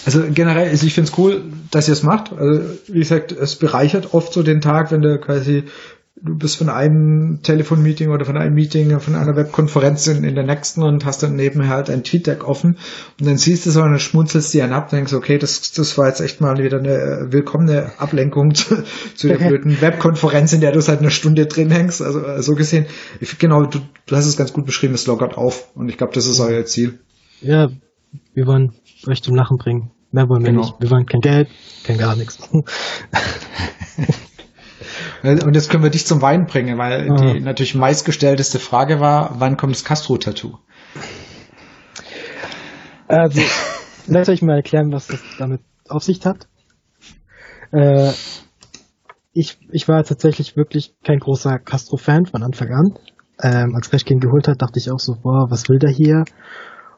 also generell, also ich finde es cool, dass ihr es macht. Also wie gesagt, es bereichert oft so den Tag, wenn du quasi du bist von einem Telefonmeeting oder von einem Meeting, von einer Webkonferenz in, in der nächsten und hast dann nebenher halt ein Tweet-Deck offen und dann siehst du so und dann schmunzelst dir ab und denkst, okay, das, das war jetzt echt mal wieder eine willkommene Ablenkung zu, zu der blöden Webkonferenz, in der du seit einer Stunde drin hängst. Also so gesehen, ich, genau, du, du hast es ganz gut beschrieben, es lockert auf und ich glaube, das ist euer Ziel. Ja, wir wollen euch zum Lachen bringen. Mehr wollen wir genau. nicht. Wir wollen kein Geld, kein gar nichts. Und jetzt können wir dich zum Wein bringen, weil ah. die natürlich meistgestellteste Frage war, wann kommt das Castro-Tattoo? Also, lass euch mal erklären, was das damit auf sich hat. Äh, ich, ich war tatsächlich wirklich kein großer Castro-Fan von Anfang an. Ähm, als Crash ihn geholt hat, dachte ich auch so, boah, was will der hier?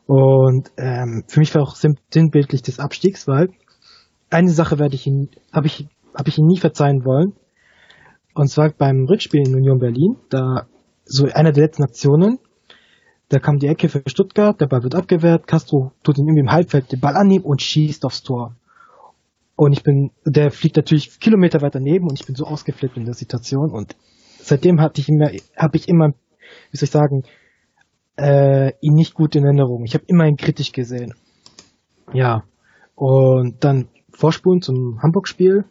Und ähm, für mich war auch sinnbildlich des Abstiegs, weil eine Sache werde ich ihn, habe ich, habe ich ihn nie verzeihen wollen. Und zwar beim Rückspiel in Union Berlin, da so einer der letzten Aktionen, da kam die Ecke für Stuttgart, der Ball wird abgewehrt, Castro tut ihn irgendwie im Halbfeld den Ball annehmen und schießt aufs Tor. Und ich bin, der fliegt natürlich Kilometer weiter neben und ich bin so ausgeflippt in der Situation und seitdem hatte ich immer, habe ich immer, wie soll ich sagen, äh, ihn nicht gut in Erinnerung. Ich habe immer ihn kritisch gesehen. Ja. Und dann vorspulen zum Hamburg-Spiel,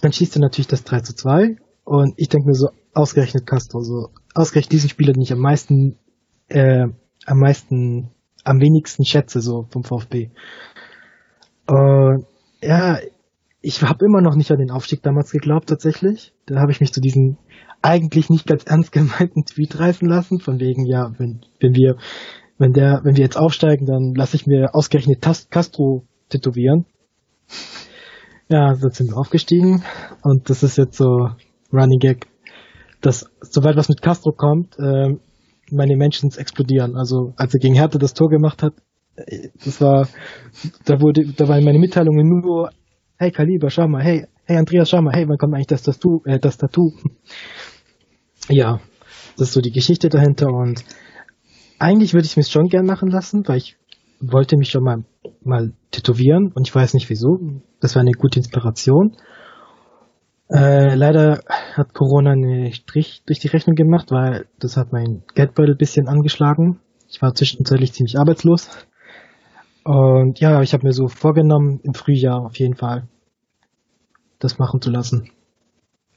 dann schießt er natürlich das 3 zu 2 und ich denke mir so, ausgerechnet Castro, so ausgerechnet diesen Spieler, den ich am meisten, äh, am meisten, am wenigsten schätze, so vom VfB. Und ja, ich habe immer noch nicht an den Aufstieg damals geglaubt, tatsächlich. Da habe ich mich zu diesem eigentlich nicht ganz ernst gemeinten Tweet reißen lassen, von wegen, ja, wenn, wenn wir, wenn der, wenn wir jetzt aufsteigen, dann lasse ich mir ausgerechnet Castro tätowieren. Ja, so sind wir aufgestiegen und das ist jetzt so Running Gag, dass sobald was mit Castro kommt, äh, meine Menschen explodieren. Also als er gegen Hertha das Tor gemacht hat, äh, das war, da wurde, da waren meine Mitteilungen nur, hey Kaliber, schau mal, hey, hey Andreas, schau mal, hey, wann kommt eigentlich das Tattoo, äh, das Tattoo? ja, das ist so die Geschichte dahinter und eigentlich würde ich es mir schon gern machen lassen, weil ich wollte mich schon mal, mal tätowieren und ich weiß nicht wieso. Das war eine gute Inspiration. Äh, leider hat Corona einen Strich durch die Rechnung gemacht, weil das hat mein Geldbeutel bisschen angeschlagen. Ich war zwischenzeitlich ziemlich arbeitslos. Und ja, ich habe mir so vorgenommen, im Frühjahr auf jeden Fall das machen zu lassen.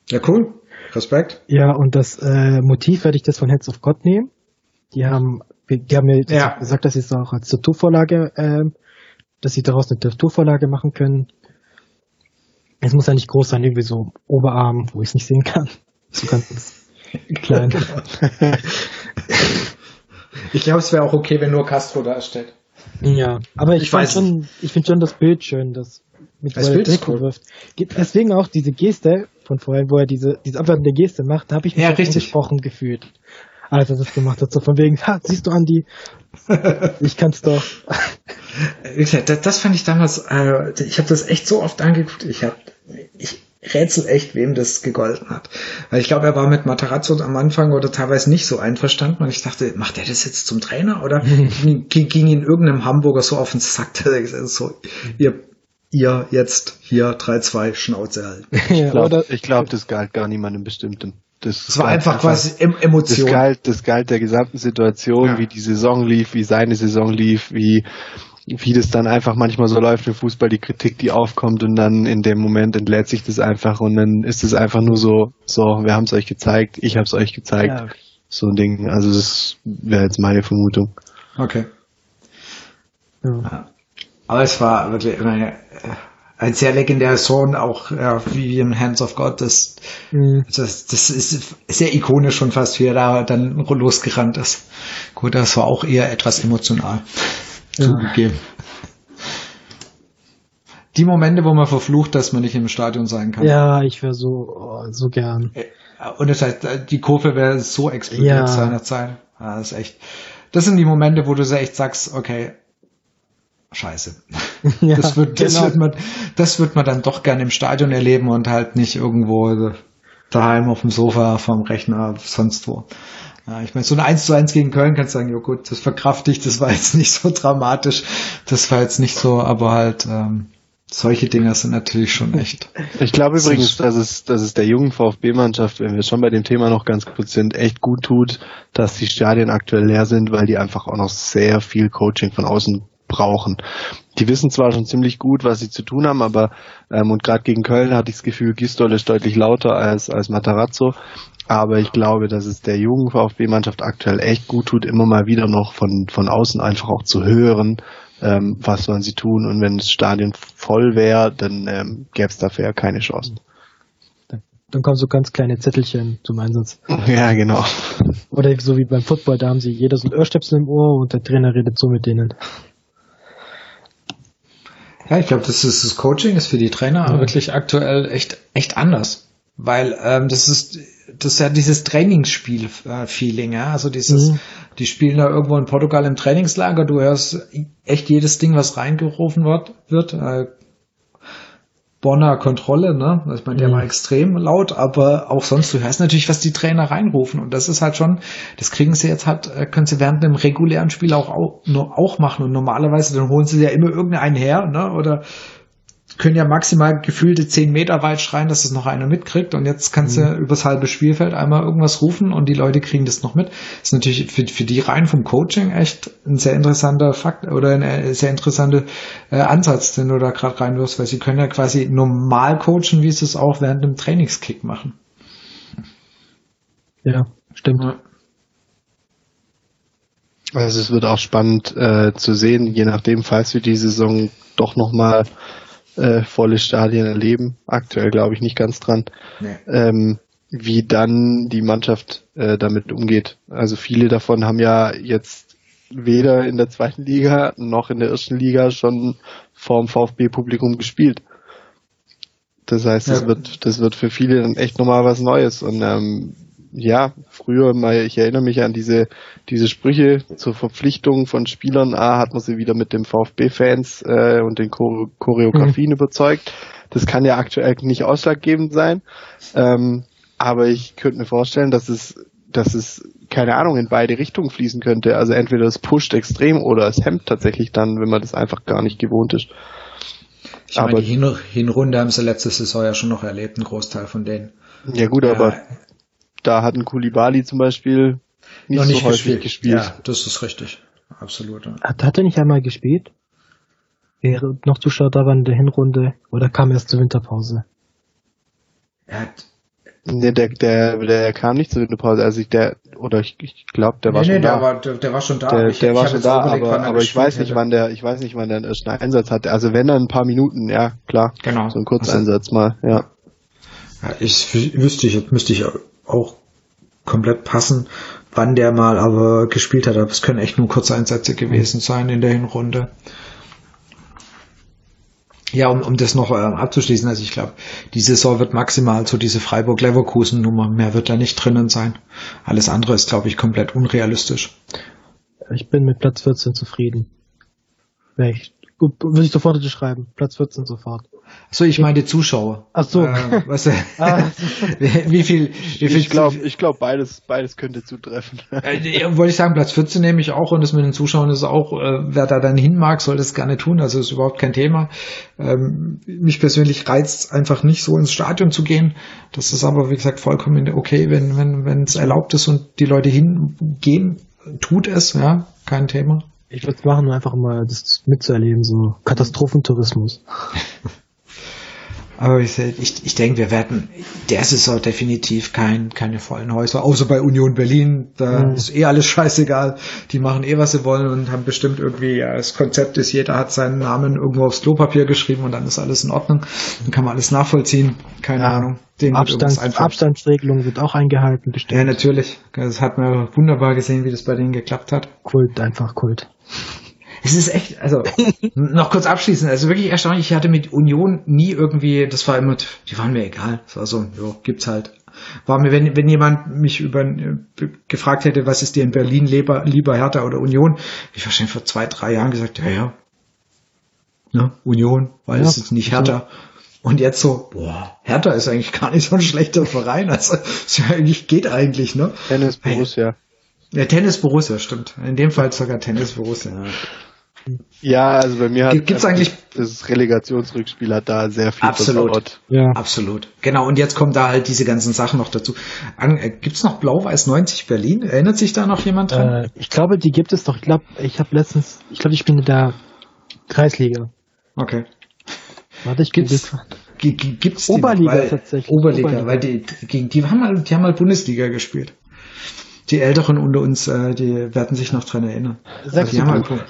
Ja, cool. Respekt. Ja, und das äh, Motiv werde ich das von Heads of God nehmen. Die haben, die haben mir ja. gesagt, dass sie es auch als Tattoo-Vorlage, äh, dass sie daraus eine Tattoo-Vorlage machen können. Es muss ja nicht groß sein, irgendwie so Oberarm, wo ich es nicht sehen kann. So ganz klein. ich glaube, es wäre auch okay, wenn nur Castro da steht. Ja, aber ich, ich finde schon, ich finde schon das Bild schön, das mit das Bild ist cool. wirft. Deswegen auch diese Geste von vorhin, wo er diese, diese abwertende Geste macht, da habe ich mich ja, angesprochen gefühlt. Als er das gemacht hat, so von wegen, ha, siehst du, Andi, ich kann's doch. Das, das fand ich damals, äh, ich habe das echt so oft angeguckt, ich habe, ich rätsel echt, wem das gegolten hat. Weil ich glaube, er war mit Matarazzo am Anfang oder teilweise nicht so einverstanden und ich dachte, macht er das jetzt zum Trainer oder ging, ging ihn irgendeinem Hamburger so auf den Sack, dass er so, ihr ihr jetzt hier 3-2 Schnauze halten. Ich glaube, glaub, das galt gar niemandem bestimmten. Das, das war einfach, einfach quasi Emotion. Das galt, das galt der gesamten Situation, ja. wie die Saison lief, wie seine Saison lief, wie, wie das dann einfach manchmal so läuft im Fußball, die Kritik, die aufkommt und dann in dem Moment entlädt sich das einfach und dann ist es einfach nur so, so, wir haben es euch gezeigt, ich habe es euch gezeigt. Ja. So ein Ding. Also das wäre jetzt meine Vermutung. Okay. Ja. Aber es war wirklich eine, ein sehr legendärer Sohn, auch ja, wie im Hands of God. Das, mhm. das, das ist sehr ikonisch schon fast, wie er da dann losgerannt ist. Gut, das war auch eher etwas emotional ja. zugegeben. Die Momente, wo man verflucht, dass man nicht im Stadion sein kann. Ja, ich wäre so, oh, so gern. Äh, und das heißt, die Kurve wäre so explodiert ja. seinerzeit. Ja, das ist echt. Das sind die Momente, wo du so echt sagst, okay, scheiße. Ja, das wird, das genau. wird man, das wird man dann doch gerne im Stadion erleben und halt nicht irgendwo daheim auf dem Sofa vom Rechner sonst wo. Ja, ich meine, so ein 1 zu 1 gegen Köln kannst du sagen, ja gut, das verkraft ich, das war jetzt nicht so dramatisch, das war jetzt nicht so, aber halt, ähm, solche Dinger sind natürlich schon echt. Ich glaube übrigens, dass es, dass es der jungen VfB-Mannschaft, wenn wir schon bei dem Thema noch ganz kurz sind, echt gut tut, dass die Stadien aktuell leer sind, weil die einfach auch noch sehr viel Coaching von außen brauchen. Die wissen zwar schon ziemlich gut, was sie zu tun haben, aber ähm, und gerade gegen Köln hatte ich das Gefühl, Gistol ist deutlich lauter als, als Matarazzo. Aber ich glaube, dass es der jungen VfB-Mannschaft aktuell echt gut tut, immer mal wieder noch von, von außen einfach auch zu hören, ähm, was sollen sie tun. Und wenn das Stadion voll wäre, dann ähm, gäbe es dafür ja keine Chancen. Dann kommen so ganz kleine Zettelchen zum Einsatz. Ja, genau. Oder so wie beim Football, da haben sie jeder so ein Ohrstöpsel im Ohr und der Trainer redet so mit denen. Ja, ich glaube, das ist das Coaching ist für die Trainer mhm. wirklich aktuell echt echt anders, weil ähm, das ist das ist ja dieses Trainingsspiel-Feeling, ja, also dieses, mhm. die spielen da irgendwo in Portugal im Trainingslager, du hörst echt jedes Ding, was reingerufen wird, wird äh, Bonner Kontrolle, ne? Also ich meine, der mhm. war extrem laut, aber auch sonst, du hörst natürlich, was die Trainer reinrufen. Und das ist halt schon, das kriegen sie jetzt halt, äh, können sie während einem regulären Spiel auch, auch, auch machen. Und normalerweise, dann holen sie ja immer irgendeinen her, ne? Oder können ja maximal gefühlte zehn Meter weit schreien, dass es noch einer mitkriegt. Und jetzt kannst mhm. du übers halbe Spielfeld einmal irgendwas rufen und die Leute kriegen das noch mit. Das ist natürlich für, für die rein vom Coaching echt ein sehr interessanter Fakt oder ein äh, sehr interessanter äh, Ansatz, den du da gerade reinwirfst, weil sie können ja quasi normal coachen, wie sie es auch während dem Trainingskick machen. Ja, stimmt. Ja. Also es wird auch spannend äh, zu sehen, je nachdem, falls wir die Saison doch nochmal äh, volle Stadien erleben. Aktuell glaube ich nicht ganz dran. Nee. Ähm, wie dann die Mannschaft äh, damit umgeht. Also viele davon haben ja jetzt weder in der zweiten Liga noch in der ersten Liga schon vorm VfB-Publikum gespielt. Das heißt, ja. das wird, das wird für viele dann echt nochmal was Neues. Und ähm, ja, früher mal, ich erinnere mich an diese, diese Sprüche zur Verpflichtung von Spielern. A, hat man sie wieder mit den VfB-Fans äh, und den Choreografien mhm. überzeugt. Das kann ja aktuell nicht ausschlaggebend sein. Ähm, aber ich könnte mir vorstellen, dass es, dass es, keine Ahnung, in beide Richtungen fließen könnte. Also entweder es pusht extrem oder es hemmt tatsächlich dann, wenn man das einfach gar nicht gewohnt ist. Ich aber meine, die Hin Hinrunde haben sie letzte Saison ja schon noch erlebt, ein Großteil von denen. Ja gut, aber da hat ein Kulibali zum Beispiel nicht, noch nicht so gespielt. gespielt. Ja, das ist richtig. Absolut. Ja. Hat, hat er nicht einmal gespielt? Wäre noch Zuschauer da waren in der Hinrunde oder kam erst zur Winterpause? Er hat Nee, der, der, der kam nicht zur Winterpause, also ich, der, oder ich, ich glaube, der war nee, schon nee, da. Der war, der, der war schon da. Der, ich, der ich war schon da, aber, aber ich weiß nicht, wann der, ich weiß nicht, wann der einen ersten Einsatz hatte. Also wenn dann ein paar Minuten, ja, klar. Genau. So ein Kurzeinsatz also, mal, ja. ja. Ich wüsste ich, müsste ich auch komplett passen, wann der mal aber gespielt hat, aber es können echt nur kurze Einsätze gewesen sein in der Hinrunde. Ja, um, um das noch äh, abzuschließen, also ich glaube, die Saison wird maximal so diese Freiburg-Leverkusen-Nummer, mehr wird da nicht drinnen sein. Alles andere ist, glaube ich, komplett unrealistisch. Ich bin mit Platz 14 zufrieden. Echt. Gut, würde ich sofort schreiben. Platz 14 sofort. So, ich meine Zuschauer. Ach so. Äh, was, wie viel, wie viel ich glaube, ich glaube beides, beides könnte zutreffen. Äh, wollte ich sagen, Platz 14 nehme ich auch und das mit den Zuschauern ist auch, äh, wer da dann hin mag, soll das gerne tun. Also ist überhaupt kein Thema. Ähm, mich persönlich reizt einfach nicht so ins Stadion zu gehen. Das ist aber, wie gesagt, vollkommen okay, wenn, wenn, wenn es erlaubt ist und die Leute hingehen, tut es, ja, kein Thema. Ich würde es machen, nur einfach mal das mitzuerleben, so Katastrophentourismus. Aber ich, ich, ich denke, wir werden der Saison definitiv kein, keine vollen Häuser, außer bei Union Berlin. Da mhm. ist eh alles scheißegal. Die machen eh, was sie wollen und haben bestimmt irgendwie, ja, das Konzept ist, jeder hat seinen Namen irgendwo aufs Klopapier geschrieben und dann ist alles in Ordnung. Dann kann man alles nachvollziehen. Keine ja. Ahnung. Den Abstands, Abstandsregelung wird auch eingehalten, bestimmt. Ja, natürlich. Das hat man wunderbar gesehen, wie das bei denen geklappt hat. Kult, einfach Kult. Es ist echt, also noch kurz abschließend, also wirklich erstaunlich, ich hatte mit Union nie irgendwie, das war immer, die waren mir egal. Das war so, jo, gibt's halt. War mir, wenn, wenn jemand mich über äh, gefragt hätte, was ist dir in Berlin lieber, lieber Hertha oder Union, ich wahrscheinlich vor zwei, drei Jahren gesagt, ja, ja. Ne, Union, weil ja, es ist nicht Hertha. Und jetzt so, boah, Hertha ist eigentlich gar nicht so ein schlechter Verein. Also es ja eigentlich, geht eigentlich, ne? Tennis Borussia. Ja, Tennis Borussia, stimmt. In dem Fall sogar Tennis Borussia. Ja. Ja, also bei mir hat gibt's eigentlich das Relegationsrückspiel hat da sehr viel absolut, ja. absolut. Genau. Und jetzt kommen da halt diese ganzen Sachen noch dazu. An, äh, gibt's noch Blau-Weiß 90 Berlin? Erinnert sich da noch jemand dran? Äh, ich glaube, die gibt es doch. Ich glaube, ich habe letztens, ich glaube, ich bin in der Kreisliga. Okay. Warte, ich gibt's, gibt's Oberliga weil, tatsächlich. Oberliga, Oberliga, weil die, die, die haben mal, die haben mal Bundesliga gespielt. Die Älteren unter uns, äh, die werden sich noch dran erinnern. Sechs die haben halt,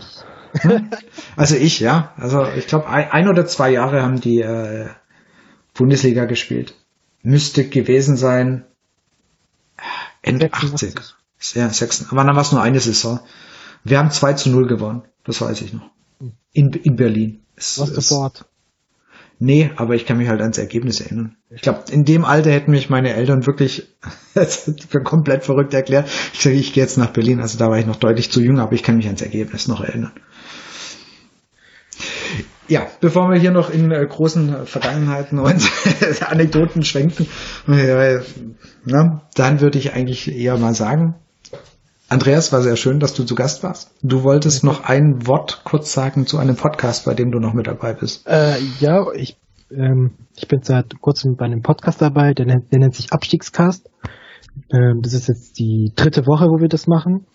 also ich, ja. Also ich glaube, ein, ein, oder zwei Jahre haben die äh, Bundesliga gespielt. Müsste gewesen sein Ende 80. Ja, 6. Aber dann war es nur eine Saison. Wir haben 2 zu 0 gewonnen. Das weiß ich noch. In, in Berlin. Es, Was sofort? Nee, aber ich kann mich halt ans Ergebnis erinnern. Ich glaube, in dem Alter hätten mich meine Eltern wirklich komplett verrückt erklärt. Ich sage, ich gehe jetzt nach Berlin. Also da war ich noch deutlich zu jung, aber ich kann mich ans Ergebnis noch erinnern. Ja, bevor wir hier noch in äh, großen Vergangenheiten und Anekdoten schwenken, äh, na, dann würde ich eigentlich eher mal sagen, Andreas, war sehr schön, dass du zu Gast warst. Du wolltest noch ein Wort kurz sagen zu einem Podcast, bei dem du noch mit dabei bist. Äh, ja, ich, ähm, ich bin seit kurzem bei einem Podcast dabei, der, nennt, der nennt sich Abstiegscast. Ähm, das ist jetzt die dritte Woche, wo wir das machen.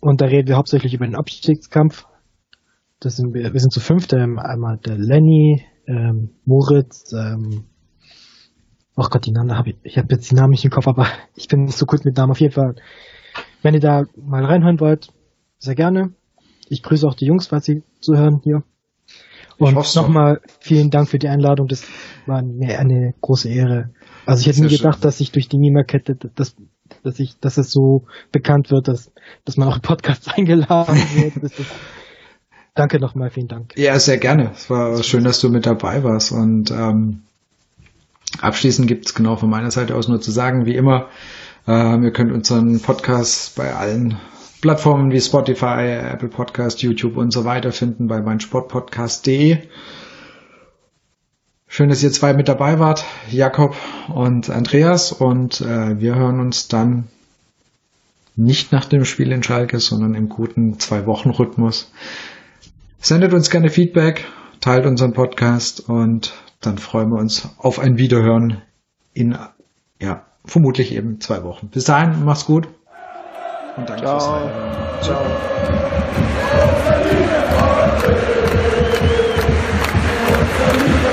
Und da reden wir hauptsächlich über den Abstiegskampf das sind wir, wir sind zu fünft, ähm, einmal der Lenny, ähm, Moritz, ähm, ach Gott, die Namen habe ich, ich habe jetzt die Namen nicht im Kopf, aber ich bin nicht so gut mit Namen. Auf jeden Fall, wenn ihr da mal reinhören wollt, sehr gerne. Ich grüße auch die Jungs, falls sie zuhören hier. Und nochmal vielen Dank für die Einladung. Das war mir eine große Ehre. Also ich hätte nie gedacht, schön. dass ich durch die Nima-Kette, dass, dass ich, dass es so bekannt wird, dass, dass man auch Podcasts eingeladen wird. Das ist Danke nochmal, vielen Dank. Ja, sehr gerne. Es war schön, dass du mit dabei warst. Und ähm, abschließend gibt es genau von meiner Seite aus nur zu sagen, wie immer, äh, ihr könnt unseren Podcast bei allen Plattformen wie Spotify, Apple Podcast, YouTube und so weiter finden bei meinsportpodcast.de. Schön, dass ihr zwei mit dabei wart, Jakob und Andreas. Und äh, wir hören uns dann nicht nach dem Spiel in Schalke, sondern im guten Zwei-Wochen-Rhythmus Sendet uns gerne Feedback, teilt unseren Podcast und dann freuen wir uns auf ein Wiederhören in, ja, vermutlich eben zwei Wochen. Bis dahin, mach's gut. und danke Ciao. fürs Reinhören. Ciao. Ciao.